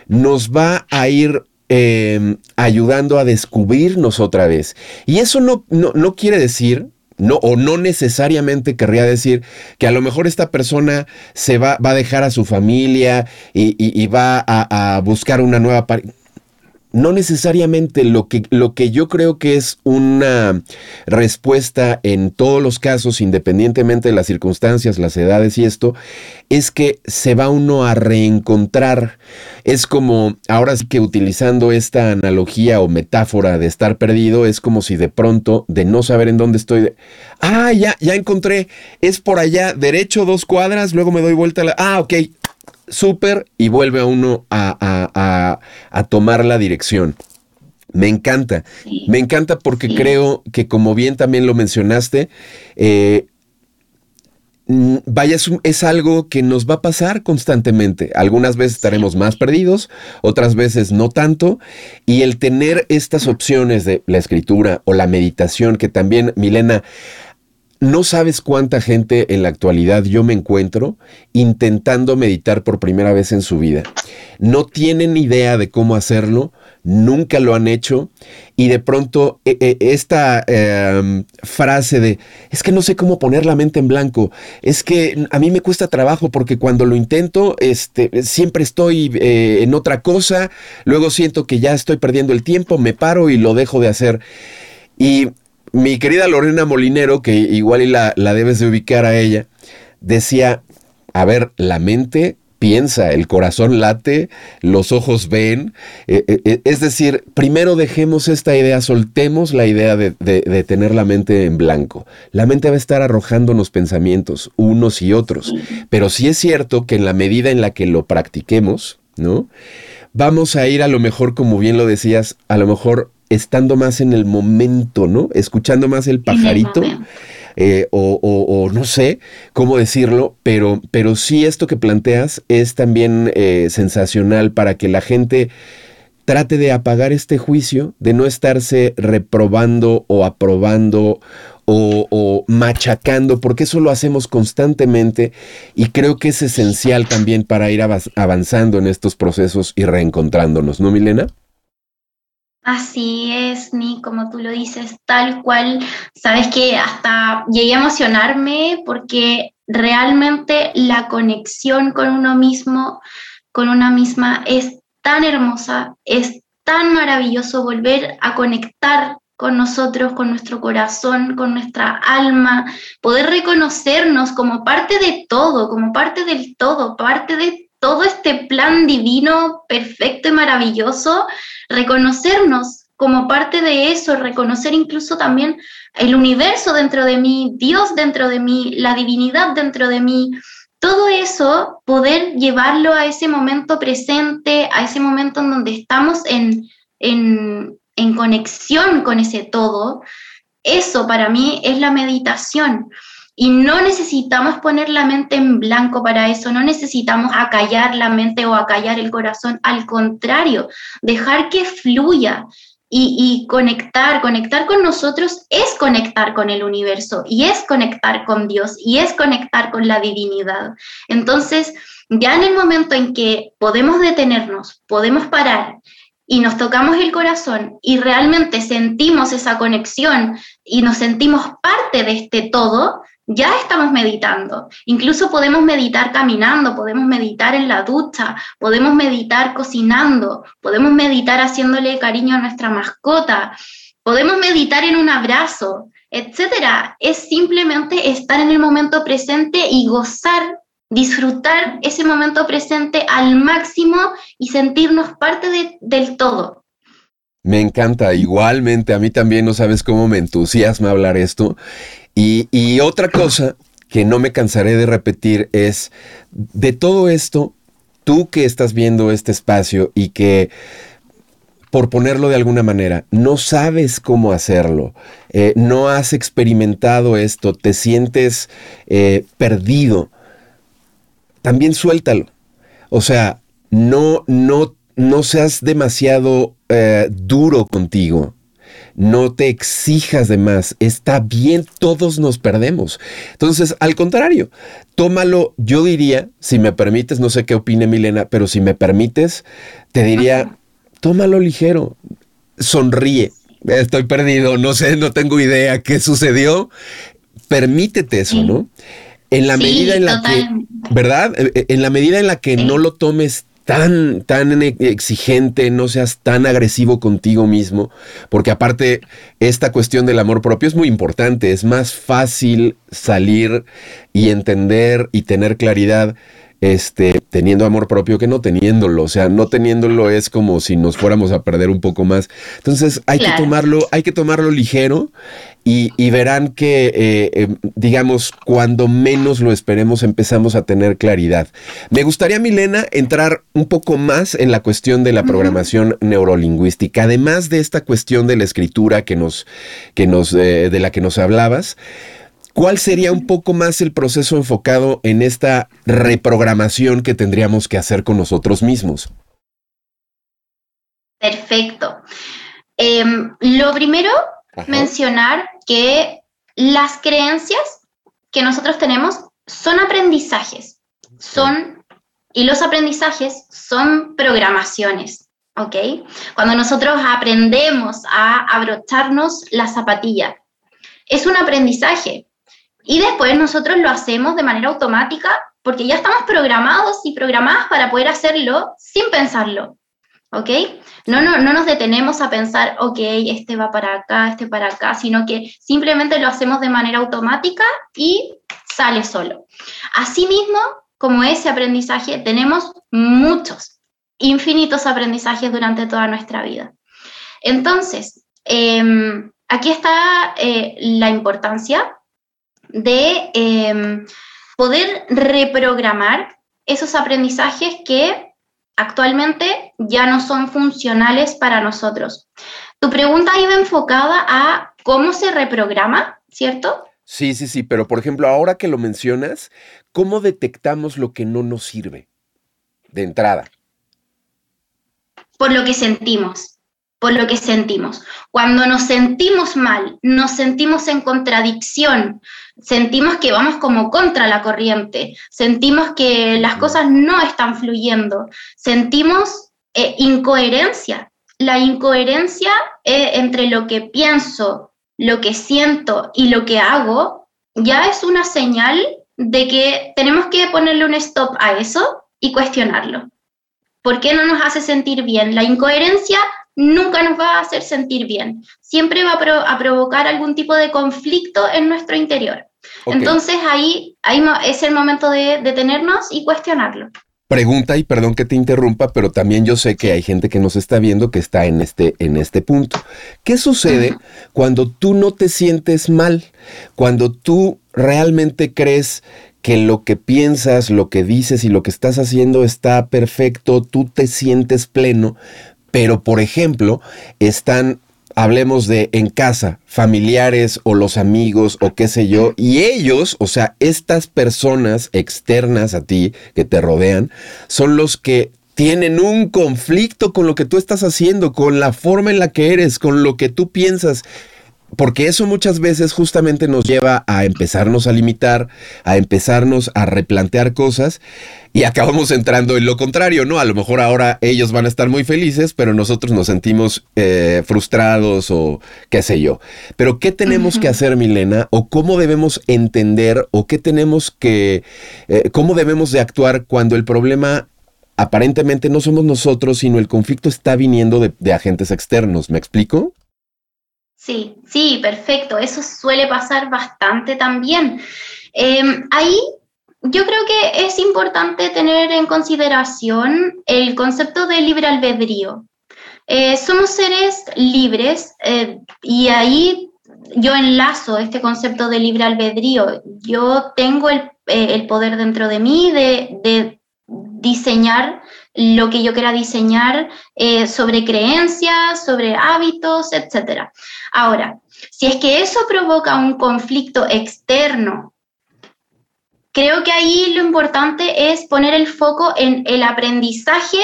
nos va a ir em, ayudando a descubrirnos otra vez. Y eso no, no quiere decir no, o no necesariamente querría decir que a lo mejor esta persona se va, va a dejar a su familia y, va a, a, buscar una nueva pareja no necesariamente lo que, lo que yo creo que es una respuesta en todos los casos, independientemente de las circunstancias, las edades y esto, es que se va uno a reencontrar. Es como, ahora sí que utilizando esta analogía o metáfora de estar perdido, es como si de pronto, de no saber en dónde estoy, ah, ya, ya encontré, es por allá, derecho dos cuadras, luego me doy vuelta a la, ah, ok, súper y vuelve a uno a, tomar la dirección. Me encanta, me encanta porque creo que como bien también lo mencionaste, eh, vaya, es, algo que nos va a pasar constantemente. Algunas veces estaremos más perdidos, otras veces no tanto. Y el tener estas opciones de la escritura o la meditación, que también, Milena, no sabes cuánta gente en la actualidad yo me encuentro intentando meditar por primera vez en su vida. No tienen idea de cómo hacerlo, nunca lo han hecho y de pronto e, e, esta em, frase de es que no sé cómo poner la mente en blanco, es que a mí me cuesta trabajo porque cuando lo intento este, siempre estoy eh, en otra cosa, luego siento que ya estoy perdiendo el tiempo, me paro y lo dejo de hacer. Y mi querida Lorena Molinero, que igual la, la debes de ubicar a ella, decía, a ver, la mente piensa, el corazón late, los ojos ven. Eh, eh, eh, es decir, primero dejemos esta idea, soltemos la idea de, de, tener la mente en blanco. La mente va a estar arrojándonos pensamientos, unos y otros. Pero sí es cierto que en la medida en la que lo practiquemos, ¿no? Vamos a ir a lo mejor, como bien lo decías, a lo mejor estando más en el momento, ¿no? Escuchando más el pajarito. Eh, o, no sé cómo decirlo, pero, pero sí esto que planteas es también eh, sensacional para que la gente trate de apagar este juicio, de no estarse reprobando o aprobando o, o, machacando, porque eso lo hacemos constantemente y creo que es esencial también para ir avanzando en estos procesos y reencontrándonos, ¿no, Milena? Así es, ni como tú lo dices, tal cual. Sabes que hasta llegué a emocionarme porque realmente la conexión con uno mismo, con una misma, es tan hermosa, es tan maravilloso volver a conectar con nosotros, con nuestro corazón, con nuestra alma, poder reconocernos como parte de todo, como parte del todo, parte de todo este plan divino perfecto y maravilloso, reconocernos como parte de eso, reconocer incluso también el universo dentro de mí, Dios dentro de mí, la divinidad dentro de mí, todo eso, poder llevarlo a ese momento presente, a ese momento en donde estamos en, en, en conexión con ese todo, eso para mí es la meditación. Y no necesitamos poner la mente en blanco para eso, no necesitamos acallar la mente o acallar el corazón, al contrario, dejar que fluya. Y, conectar, conectar con nosotros es conectar con el universo y es conectar con Dios y es conectar con la divinidad. Entonces, ya en el momento en que podemos detenernos, podemos parar y nos tocamos el corazón y realmente sentimos esa conexión y nos sentimos parte de este todo, ya estamos meditando. Incluso podemos meditar caminando, podemos meditar en la ducha, podemos meditar cocinando, podemos meditar haciéndole cariño a nuestra mascota, podemos meditar en un abrazo, etcétera. Es simplemente estar en el momento presente y gozar, disfrutar ese momento presente al máximo y sentirnos parte del todo. Me encanta, igualmente a mí también no sabes cómo me entusiasma hablar esto y, otra cosa que no me cansaré de repetir es, de todo esto, tú que estás viendo este espacio y que por ponerlo de alguna manera, no sabes cómo hacerlo, eh, no has experimentado esto, te sientes eh, perdido, también suéltalo. O sea, no, no, no seas demasiado eh, duro contigo no te exijas de más, está bien, todos nos perdemos. Entonces, al contrario, tómalo, yo diría, si me permites, no sé qué opine Milena, pero si me permites, te diría, tómalo ligero, sonríe. Estoy perdido, no sé, no tengo idea qué sucedió. Permítete eso, ¿no? En la medida en la que, ¿verdad? E, e, en la medida en la que no lo tomes tan, tan exigente, no seas tan agresivo contigo mismo, porque aparte esta cuestión del amor propio es muy importante, es más fácil salir y entender y tener claridad este, teniendo amor propio que no teniéndolo. O sea, no teniéndolo es como si nos fuéramos a perder un poco más. Entonces hay que tomarlo, hay que tomarlo ligero y, verán que, eh, eh, digamos, cuando menos lo esperemos empezamos a tener claridad. Me gustaría, Milena, entrar un poco más en la cuestión de la programación neurolingüística, además de esta cuestión de la escritura que nos, que nos, eh, de la que nos hablabas. ¿Cuál sería un poco más el proceso enfocado en esta reprogramación que tendríamos que hacer con nosotros mismos? Perfecto. Em, lo primero, mencionar que las creencias que nosotros tenemos son aprendizajes, son, y los aprendizajes son programaciones. ¿Ok? Cuando nosotros aprendemos a abrocharnos la zapatilla, es un aprendizaje, y después nosotros lo hacemos de manera automática porque ya estamos programados y programadas para poder hacerlo sin pensarlo. ¿ok? No, no, no nos detenemos a pensar, ok, este va para acá, este para acá, sino que simplemente lo hacemos de manera automática y sale solo. Asimismo, como ese aprendizaje, tenemos muchos, infinitos aprendizajes durante toda nuestra vida. Entonces, em, aquí está eh, la importancia de em, poder reprogramar esos aprendizajes que actualmente ya no son funcionales para nosotros. Tu pregunta iba enfocada a cómo se reprograma, ¿cierto? Sí, sí, sí, pero por ejemplo, ahora que lo mencionas, ¿cómo detectamos lo que no nos sirve de entrada? Por lo que sentimos por lo que sentimos. Cuando nos sentimos mal, nos sentimos en contradicción, sentimos que vamos como contra la corriente, sentimos que las cosas no están fluyendo, sentimos eh, incoherencia. La incoherencia eh, entre lo que pienso, lo que siento y lo que hago ya es una señal de que tenemos que ponerle un stop a eso y cuestionarlo. ¿Por qué no nos hace sentir bien? La incoherencia nunca nos va a hacer sentir bien. Siempre va a, provocar algún tipo de conflicto en nuestro interior. Entonces ahí, ahí, es el momento de detenernos y cuestionarlo. Pregunta y perdón que te interrumpa, pero también yo sé que hay gente que nos está viendo que está en este, en este punto. ¿Qué sucede cuando tú no te sientes mal? Cuando tú realmente crees que lo que piensas, lo que dices y lo que estás haciendo está perfecto, tú te sientes pleno, pero, por ejemplo, están hablemos de en casa, familiares o los amigos o qué sé yo, y ellos, o sea, estas personas externas a ti que te rodean, son los que tienen un conflicto con lo que tú estás haciendo, con la forma en la que eres, con lo que tú piensas porque eso muchas veces justamente nos lleva a empezarnos a limitar, a empezarnos a replantear cosas y acabamos entrando en lo contrario, ¿no? A lo mejor ahora ellos van a estar muy felices, pero nosotros nos sentimos eh, frustrados o qué sé yo. Pero ¿qué tenemos que hacer, Milena? ¿O cómo debemos entender o qué tenemos que, eh, cómo debemos de actuar cuando el problema aparentemente no somos nosotros, sino el conflicto está viniendo de agentes externos? ¿Me explico? Sí, sí, perfecto. Eso suele pasar bastante también. Em, ahí yo creo que es importante tener en consideración el concepto de libre albedrío. Eh, somos seres libres eh, y ahí yo enlazo este concepto de libre albedrío. Yo tengo el, eh, poder dentro de mí de diseñar lo que yo quiera diseñar eh, sobre creencias, sobre hábitos, etc. Ahora, si es que eso provoca un conflicto externo, creo que ahí lo importante es poner el foco en el aprendizaje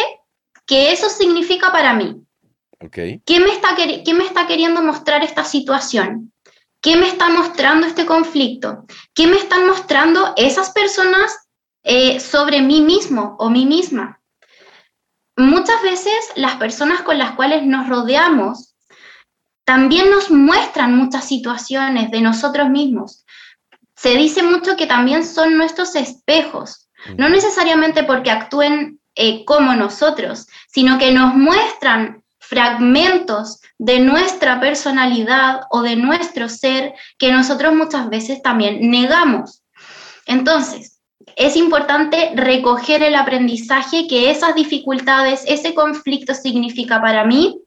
que eso significa para mí. ¿Qué, me está, ¿Qué me está queriendo mostrar esta situación? ¿Qué me está mostrando este conflicto? ¿Qué me están mostrando esas personas eh, sobre mí mismo o mí misma? Muchas veces las personas con las cuales nos rodeamos también nos muestran muchas situaciones de nosotros mismos. Se dice mucho que también son nuestros espejos, no necesariamente porque actúen eh, como nosotros, sino que nos muestran fragmentos de nuestra personalidad o de nuestro ser que nosotros muchas veces también negamos. Entonces, es importante recoger el aprendizaje que esas dificultades, ese conflicto significa para mí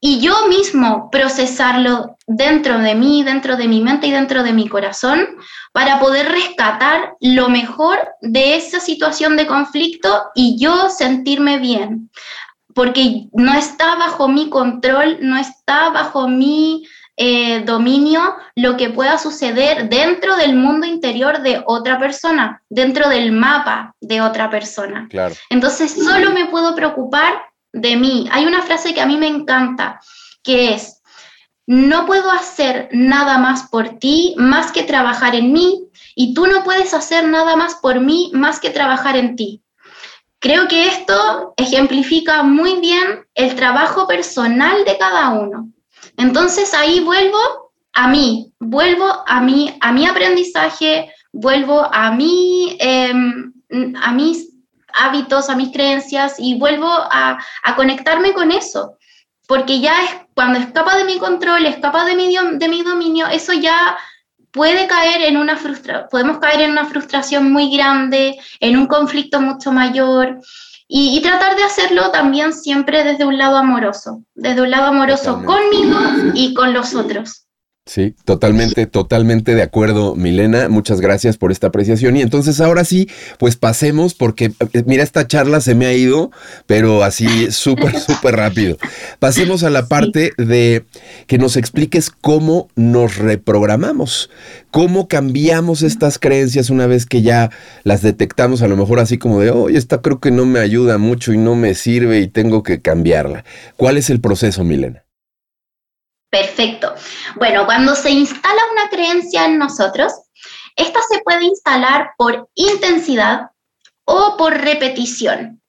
y yo mismo procesarlo dentro de mí, dentro de mi mente y dentro de mi corazón para poder rescatar lo mejor de esa situación de conflicto y yo sentirme bien. Porque no está bajo mi control, no está bajo mi eh, dominio lo que pueda suceder dentro del mundo interior de otra persona, dentro del mapa de otra persona. Entonces, solo me puedo preocupar de mí. Hay una frase que a mí me encanta, que es, no puedo hacer nada más por ti más que trabajar en mí y tú no puedes hacer nada más por mí más que trabajar en ti. Creo que esto ejemplifica muy bien el trabajo personal de cada uno. Entonces ahí vuelvo a mí, vuelvo a mí, a mi aprendizaje, vuelvo a mí, em, a hábitos, a mis creencias y vuelvo a, conectarme con eso. Porque ya es cuando escapa de mi control, escapa de mi, de mi dominio, eso ya puede caer en una frustración, podemos caer en una frustración muy grande, en un conflicto mucho mayor. Y, tratar de hacerlo también siempre desde un lado amoroso, desde un lado amoroso conmigo y con los otros. Sí, totalmente, totalmente de acuerdo, Milena. Muchas gracias por esta apreciación. Y entonces ahora sí, pues pasemos, porque eh, mira, esta charla se me ha ido, pero así súper, *laughs* súper rápido. Pasemos a la parte de que nos expliques cómo nos reprogramamos, cómo cambiamos estas creencias una vez que ya las detectamos, a lo mejor así como de, oye, esta creo que no me ayuda mucho y no me sirve y tengo que cambiarla. ¿Cuál es el proceso, Milena? Perfecto. Bueno, cuando se instala una creencia en nosotros, esta se puede instalar por intensidad o por repetición.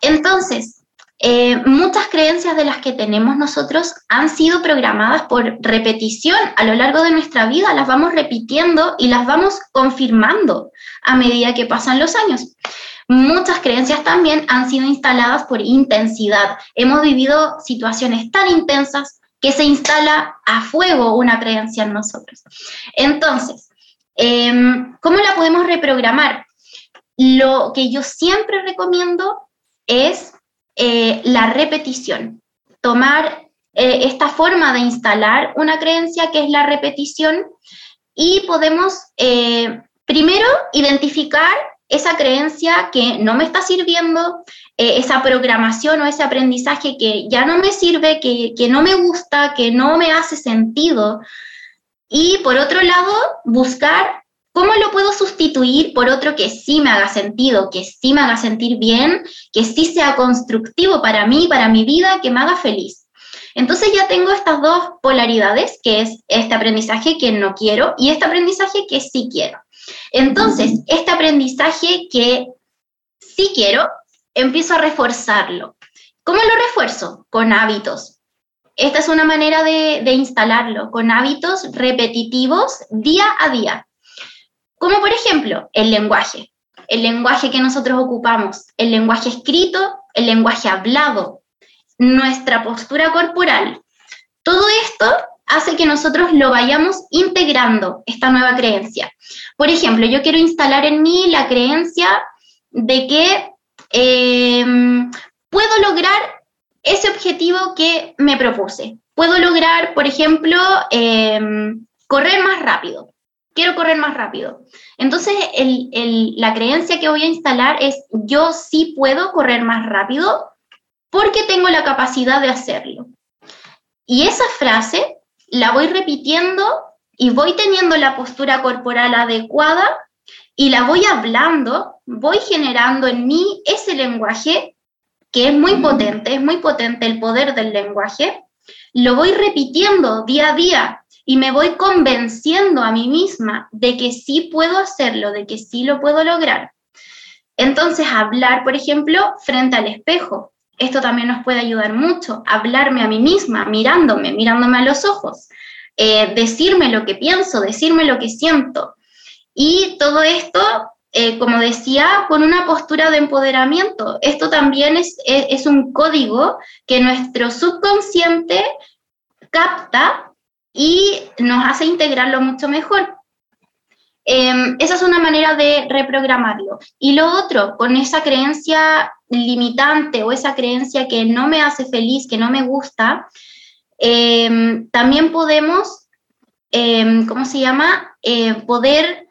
Entonces, eh, muchas creencias de las que tenemos nosotros han sido programadas por repetición a lo largo de nuestra vida, las vamos repitiendo y las vamos confirmando a medida que pasan los años. Muchas creencias también han sido instaladas por intensidad. Hemos vivido situaciones tan intensas que se instala a fuego una creencia en nosotros. Entonces, em, ¿cómo la podemos reprogramar? Lo que yo siempre recomiendo es eh, la repetición, tomar eh, esta forma de instalar una creencia que es la repetición y podemos eh, primero identificar esa creencia que no me está sirviendo, eh, esa programación o ese aprendizaje que ya no me sirve, que, que no me gusta, que no me hace sentido. Y por otro lado, buscar cómo lo puedo sustituir por otro que sí me haga sentido, que sí me haga sentir bien, que sí sea constructivo para mí, para mi vida, que me haga feliz. Entonces ya tengo estas dos polaridades, que es este aprendizaje que no quiero y este aprendizaje que sí quiero. Entonces, este aprendizaje que sí quiero, empiezo a reforzarlo. ¿Cómo lo refuerzo? Con hábitos. Esta es una manera de, instalarlo, con hábitos repetitivos día a día. Como por ejemplo, el lenguaje. El lenguaje que nosotros ocupamos, el lenguaje escrito, el lenguaje hablado, nuestra postura corporal. Todo esto hace que nosotros lo vayamos integrando, esta nueva creencia. Por ejemplo, yo quiero instalar en mí la creencia de que em, puedo lograr ese objetivo que me propuse. Puedo lograr, por ejemplo, em, correr más rápido. Quiero correr más rápido. Entonces, la creencia que voy a instalar es yo sí puedo correr más rápido porque tengo la capacidad de hacerlo. Y esa frase la voy repitiendo y voy teniendo la postura corporal adecuada y la voy hablando, voy generando en mí ese lenguaje que es muy potente, es muy potente el poder del lenguaje, lo voy repitiendo día a día y me voy convenciendo a mí misma de que sí puedo hacerlo, de que sí lo puedo lograr. Entonces, hablar, por ejemplo, frente al espejo, esto también nos puede ayudar mucho, hablarme a mí misma, mirándome, mirándome a los ojos, eh, decirme lo que pienso, decirme lo que siento. Y todo esto, eh, como decía, con una postura de empoderamiento. Esto también es, es un código que nuestro subconsciente capta y nos hace integrarlo mucho mejor. Em, esa es una manera de reprogramarlo. Y lo otro, con esa creencia limitante o esa creencia que no me hace feliz, que no me gusta, em, también podemos, em, ¿cómo se llama? Eh, poder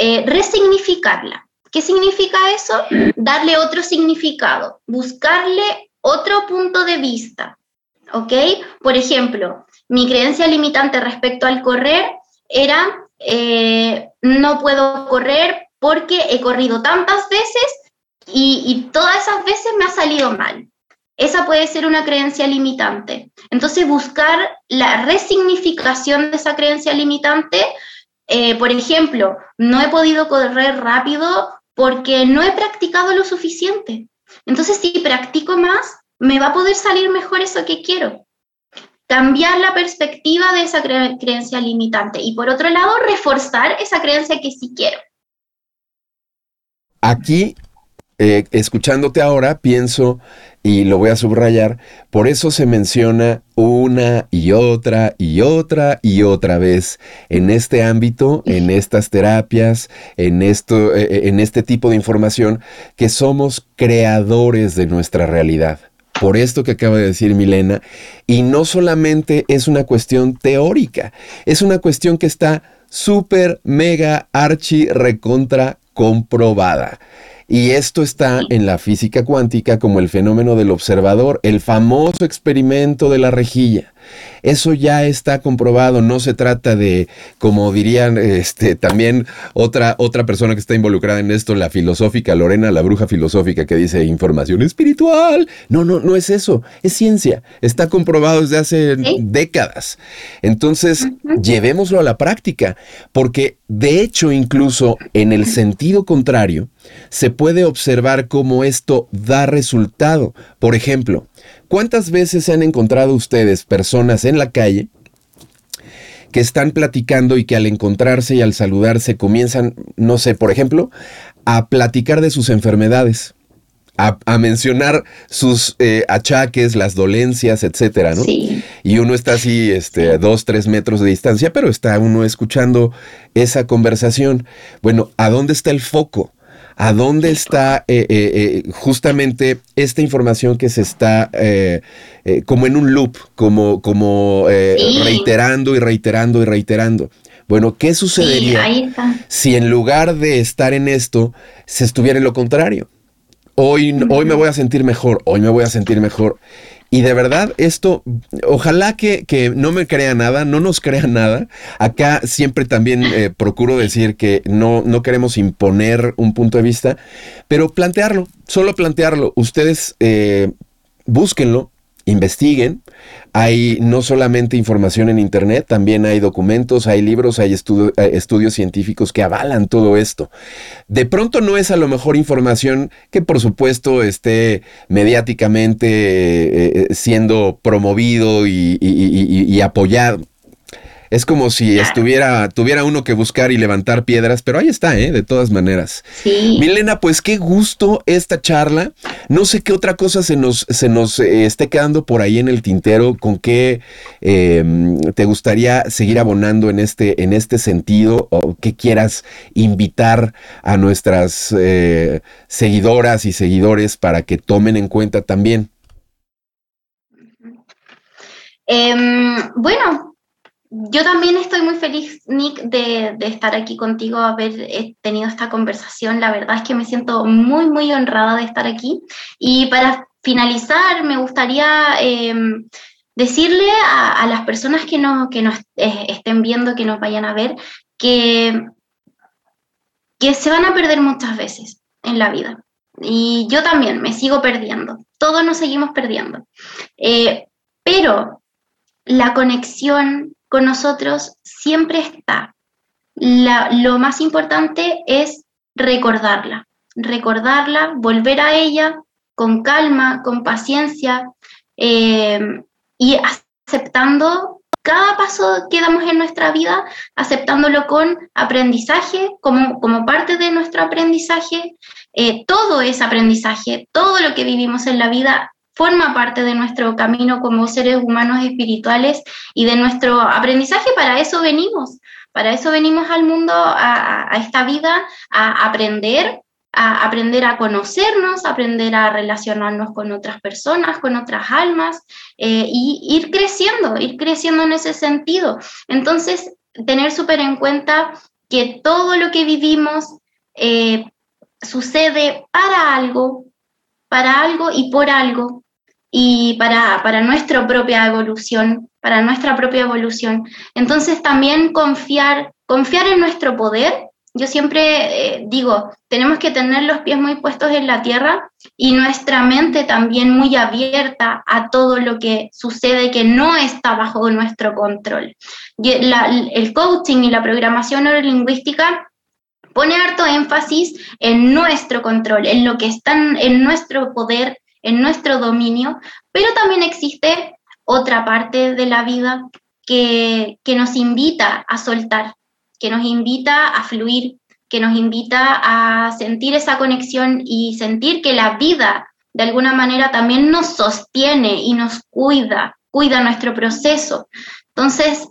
eh, resignificarla. ¿Qué significa eso? Darle otro significado, buscarle otro punto de vista. ¿Ok? Por ejemplo, mi creencia limitante respecto al correr era eh, no puedo correr porque he corrido tantas veces y, todas esas veces me ha salido mal. Esa puede ser una creencia limitante. Entonces, buscar la resignificación de esa creencia limitante, eh, por ejemplo, no he podido correr rápido porque no he practicado lo suficiente. Entonces, si practico más, me va a poder salir mejor eso que quiero cambiar la perspectiva de esa creencia limitante y por otro lado reforzar esa creencia que sí quiero. Aquí eh, escuchándote ahora, pienso, y lo voy a subrayar, por eso se menciona una y otra y otra y otra vez en este ámbito, en estas terapias, en, esto, eh, eh, en este tipo de información, que somos creadores de nuestra realidad por esto que acaba de decir Milena, y no solamente es una cuestión teórica, es una cuestión que está súper, mega, archi, recontra comprobada. Y esto está en la física cuántica como el fenómeno del observador, el famoso experimento de la rejilla. Eso ya está comprobado, no se trata de, como dirían este, también otra, otra persona que está involucrada en esto, la filosófica, Lorena, la bruja filosófica que dice información espiritual. No, no, no es eso, es ciencia, está comprobado desde hace décadas. Entonces, llevémoslo a la práctica, porque de hecho, incluso en el sentido contrario, se puede observar cómo esto da resultado. Por ejemplo, ¿Cuántas veces se han encontrado ustedes personas en la calle que están platicando y que al encontrarse y al saludarse comienzan, no sé, por ejemplo, a platicar de sus enfermedades? A, mencionar sus eh, achaques, las dolencias, etcétera, ¿no? Sí. Y uno está así, este, a dos, tres metros de distancia, pero está uno escuchando esa conversación. Bueno, ¿a dónde está el foco? ¿A dónde está eh, eh, eh, justamente esta información que se está como en un loop, como, como reiterando y reiterando y reiterando? Bueno, ¿qué sucedería si en lugar de estar en esto, se estuviera en lo contrario? Hoy, hoy me voy a sentir mejor, hoy me voy a sentir mejor. Y de verdad, esto, ojalá que, que, no me crea nada, no nos crea nada. Acá siempre también eh, procuro decir que no, no queremos imponer un punto de vista, pero plantearlo, solo plantearlo. Ustedes eh, búsquenlo, investiguen. Hay no solamente información en Internet, también hay documentos, hay libros, hay estudios científicos que avalan todo esto. De pronto no es a lo mejor información que por supuesto esté mediáticamente eh, eh, siendo promovido y apoyado. Es como si estuviera, tuviera uno que buscar y levantar piedras, pero ahí está, ¿eh? De todas maneras. Sí. Milena, pues qué gusto esta charla. No sé qué otra cosa se nos, se nos eh, esté quedando por ahí en el tintero, con qué em, te gustaría seguir abonando en este, en este sentido, o qué quieras invitar a nuestras eh, seguidoras y seguidores para que tomen en cuenta también. Em, bueno, yo también estoy muy feliz, Nick, de, estar aquí contigo, haber eh, tenido esta conversación. La verdad es que me siento muy, muy honrada de estar aquí. Y para finalizar, me gustaría em, decirle a, las personas que, no, que nos eh, estén viendo, que nos vayan a ver, que, que se van a perder muchas veces en la vida. Y yo también me sigo perdiendo. Todos nos seguimos perdiendo. Eh, pero la conexión con nosotros siempre está. lo más importante es recordarla, recordarla, volver a ella con calma, con paciencia eh, y aceptando cada paso que damos en nuestra vida, aceptándolo con aprendizaje, como, como parte de nuestro aprendizaje. Eh, todo es aprendizaje, todo lo que vivimos en la vida forma parte de nuestro camino como seres humanos espirituales y de nuestro aprendizaje. Para eso venimos, para eso venimos al mundo, a, esta vida, a aprender, a aprender a conocernos, aprender a relacionarnos con otras personas, con otras almas eh, y ir creciendo, ir creciendo en ese sentido. Entonces, tener súper en cuenta que todo lo que vivimos eh, sucede para algo, para algo y por algo, y para, para nuestra propia evolución, para nuestra propia evolución. Entonces también confiar, confiar en nuestro poder. Yo siempre eh, digo, tenemos que tener los pies muy puestos en la tierra y nuestra mente también muy abierta a todo lo que sucede que no está bajo nuestro control. el coaching y la programación neurolingüística pone harto énfasis en nuestro control, en lo que está en nuestro poder, en nuestro dominio, pero también existe otra parte de la vida que, nos invita a soltar, que nos invita a fluir, que nos invita a sentir esa conexión y sentir que la vida de alguna manera también nos sostiene y nos cuida, cuida nuestro proceso. Entonces,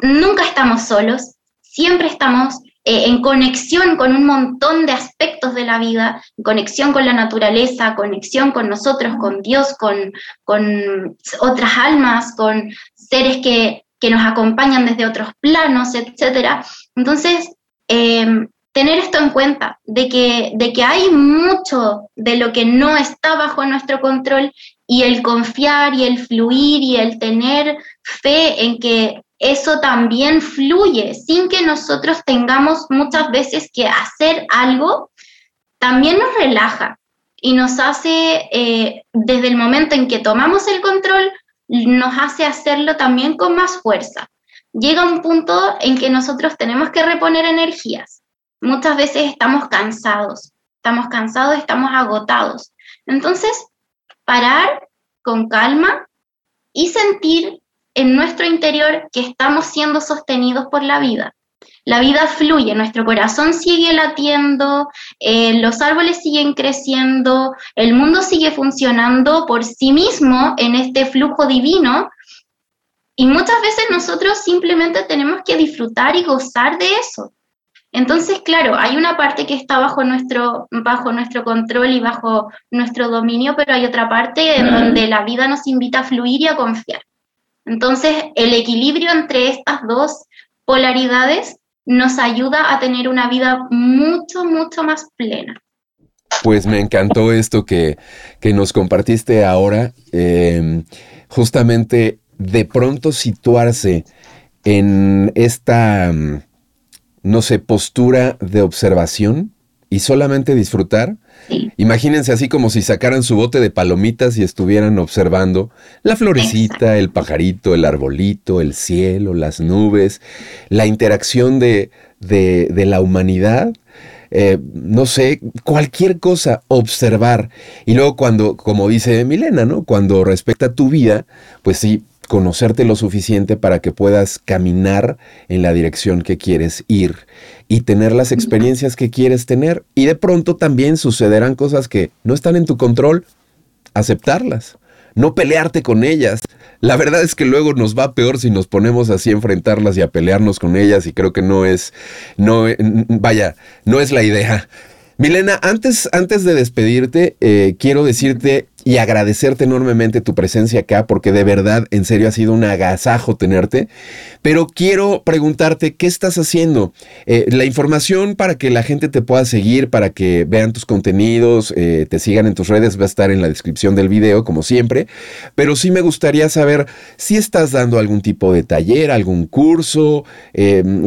nunca estamos solos, siempre estamos eh, en conexión con un montón de aspectos de la vida, en conexión con la naturaleza, conexión con nosotros, con Dios, con, con otras almas, con seres que, nos acompañan desde otros planos, etc. Entonces, em, tener esto en cuenta, de que, de que hay mucho de lo que no está bajo nuestro control y el confiar y el fluir y el tener fe en que eso también fluye sin que nosotros tengamos muchas veces que hacer algo, también nos relaja y nos hace, eh, desde el momento en que tomamos el control, nos hace hacerlo también con más fuerza. Llega un punto en que nosotros tenemos que reponer energías. Muchas veces estamos cansados, estamos cansados, estamos agotados. Entonces, parar con calma y sentir en nuestro interior que estamos siendo sostenidos por la vida. La vida fluye, nuestro corazón sigue latiendo, eh, los árboles siguen creciendo, el mundo sigue funcionando por sí mismo en este flujo divino y muchas veces nosotros simplemente tenemos que disfrutar y gozar de eso. Entonces, claro, hay una parte que está bajo nuestro, bajo nuestro control y bajo nuestro dominio, pero hay otra parte en donde la vida nos invita a fluir y a confiar. Entonces, el equilibrio entre estas dos polaridades nos ayuda a tener una vida mucho, mucho más plena. Pues me encantó esto que, nos compartiste ahora. Em, justamente de pronto situarse en esta, no sé, postura de observación y solamente disfrutar. Imagínense así como si sacaran su bote de palomitas y estuvieran observando la florecita, el pajarito, el arbolito, el cielo, las nubes, la interacción de, de, la humanidad. Eh, no sé, cualquier cosa, observar. Y luego cuando, como dice Milena, ¿no? Cuando respecta tu vida, pues sí, conocerte lo suficiente para que puedas caminar en la dirección que quieres ir y tener las experiencias que quieres tener. Y de pronto también sucederán cosas que no están en tu control, aceptarlas, no pelearte con ellas. La verdad es que luego nos va peor si nos ponemos así a enfrentarlas y a pelearnos con ellas y creo que no es, no, vaya, no es la idea. Milena, antes, antes de despedirte, eh, quiero decirte y agradecerte enormemente tu presencia acá, porque de verdad, en serio, ha sido un agasajo tenerte. Pero quiero preguntarte, ¿qué estás haciendo? Eh, la información para que la gente te pueda seguir, para que vean tus contenidos, eh, te sigan en tus redes, va a estar en la descripción del video, como siempre. Pero sí me gustaría saber si estás dando algún tipo de taller, algún curso,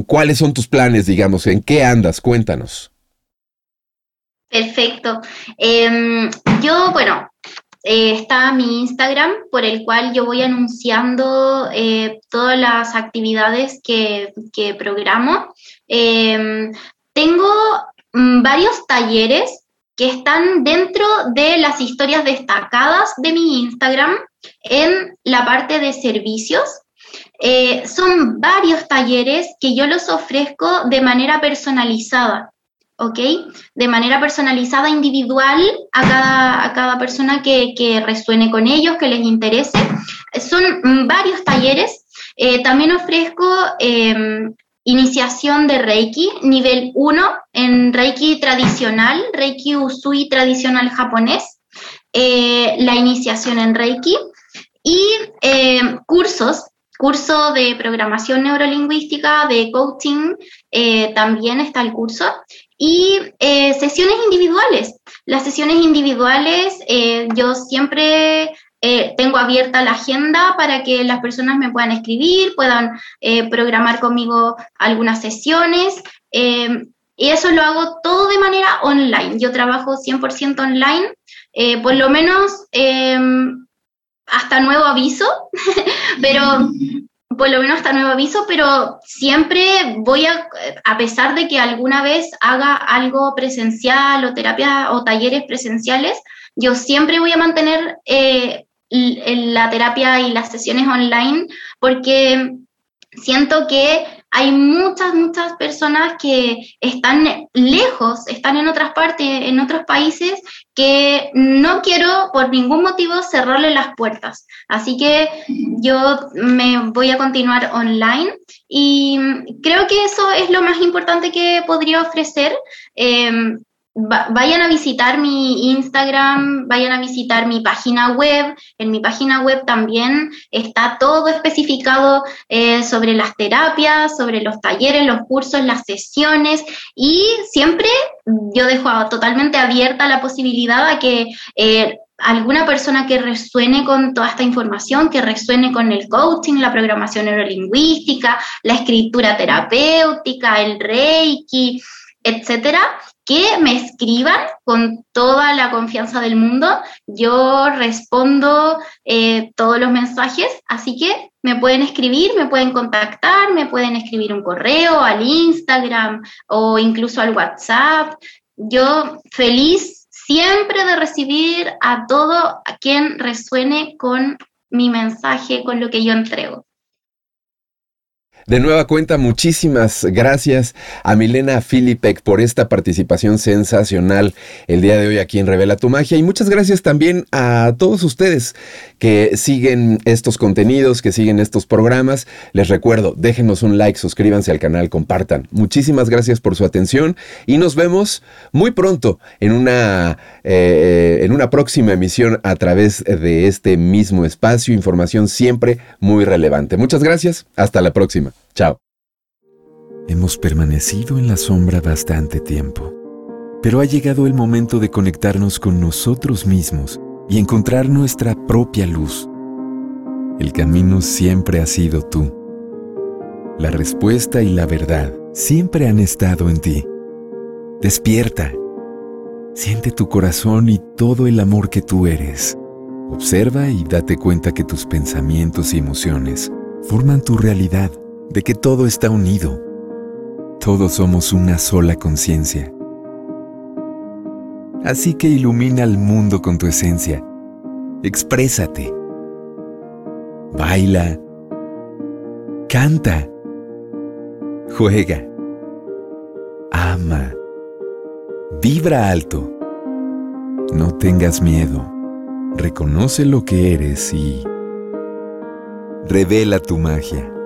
cuáles son tus planes, digamos, en qué andas, cuéntanos. Perfecto. Em, yo, bueno, eh, está mi Instagram por el cual yo voy anunciando eh, todas las actividades que, programo. Em, tengo mm, varios talleres que están dentro de las historias destacadas de mi Instagram en la parte de servicios. Eh, son varios talleres que yo los ofrezco de manera personalizada. ¿Ok? De manera personalizada, individual, a cada, a cada persona que, resuene con ellos, que les interese. Son varios talleres. Eh, también ofrezco em, iniciación de Reiki, nivel 1 en Reiki tradicional, Reiki Usui tradicional japonés, eh, la iniciación en Reiki y em, cursos curso de programación neurolingüística, de coaching, eh, también está el curso y eh, sesiones individuales. Las sesiones individuales, eh, yo siempre eh, tengo abierta la agenda para que las personas me puedan escribir, puedan programar conmigo algunas sesiones. y eso lo hago todo de manera online. Yo trabajo 100% online, por lo menos hasta nuevo aviso, *laughs* pero por lo menos hasta nuevo aviso, pero siempre voy a, a pesar de que alguna vez haga algo presencial o terapia o talleres presenciales, yo siempre voy a mantener eh, la terapia y las sesiones online porque siento que hay muchas, muchas personas que están lejos, están en otras partes, en otros países, que no quiero por ningún motivo cerrarle las puertas. Así que yo me voy a continuar online y creo que eso es lo más importante que podría ofrecer. Vayan a visitar mi Instagram, vayan a visitar mi página web. En mi página web también está todo especificado eh, sobre las terapias, sobre los talleres, los cursos, las sesiones y siempre yo dejo totalmente abierta la posibilidad a que eh, alguna persona que resuene con toda esta información, que resuene con el coaching, la programación neurolingüística, la escritura terapéutica, el reiki, etcétera, que me escriban con toda la confianza del mundo. Yo respondo eh, todos los mensajes, así que me pueden escribir, me pueden contactar, me pueden escribir un correo al Instagram o incluso al WhatsApp. Yo feliz siempre de recibir a todo a quien resuene con mi mensaje, con lo que yo entrego. De nueva cuenta, muchísimas gracias a Milena Filipek por esta participación sensacional el día de hoy aquí en Revela tu Magia. Y muchas gracias también a todos ustedes que siguen estos contenidos, que siguen estos programas. Les recuerdo, déjenos un like, suscríbanse al canal, compartan. Muchísimas gracias por su atención y nos vemos muy pronto en una, eh, en una próxima emisión a través de este mismo espacio. Información siempre muy relevante. Muchas gracias. Hasta la próxima. Chao. Hemos permanecido en la sombra bastante tiempo, pero ha llegado el momento de conectarnos con nosotros mismos y encontrar nuestra propia luz. El camino siempre ha sido tú. La respuesta y la verdad siempre han estado en ti. Despierta. Siente tu corazón y todo el amor que tú eres. Observa y date cuenta que tus pensamientos y emociones forman tu realidad de que todo está unido. Todos somos una sola conciencia. Así que ilumina al mundo con tu esencia. Exprésate. Baila. Canta. Juega. Ama. Vibra alto. No tengas miedo. Reconoce lo que eres y revela tu magia.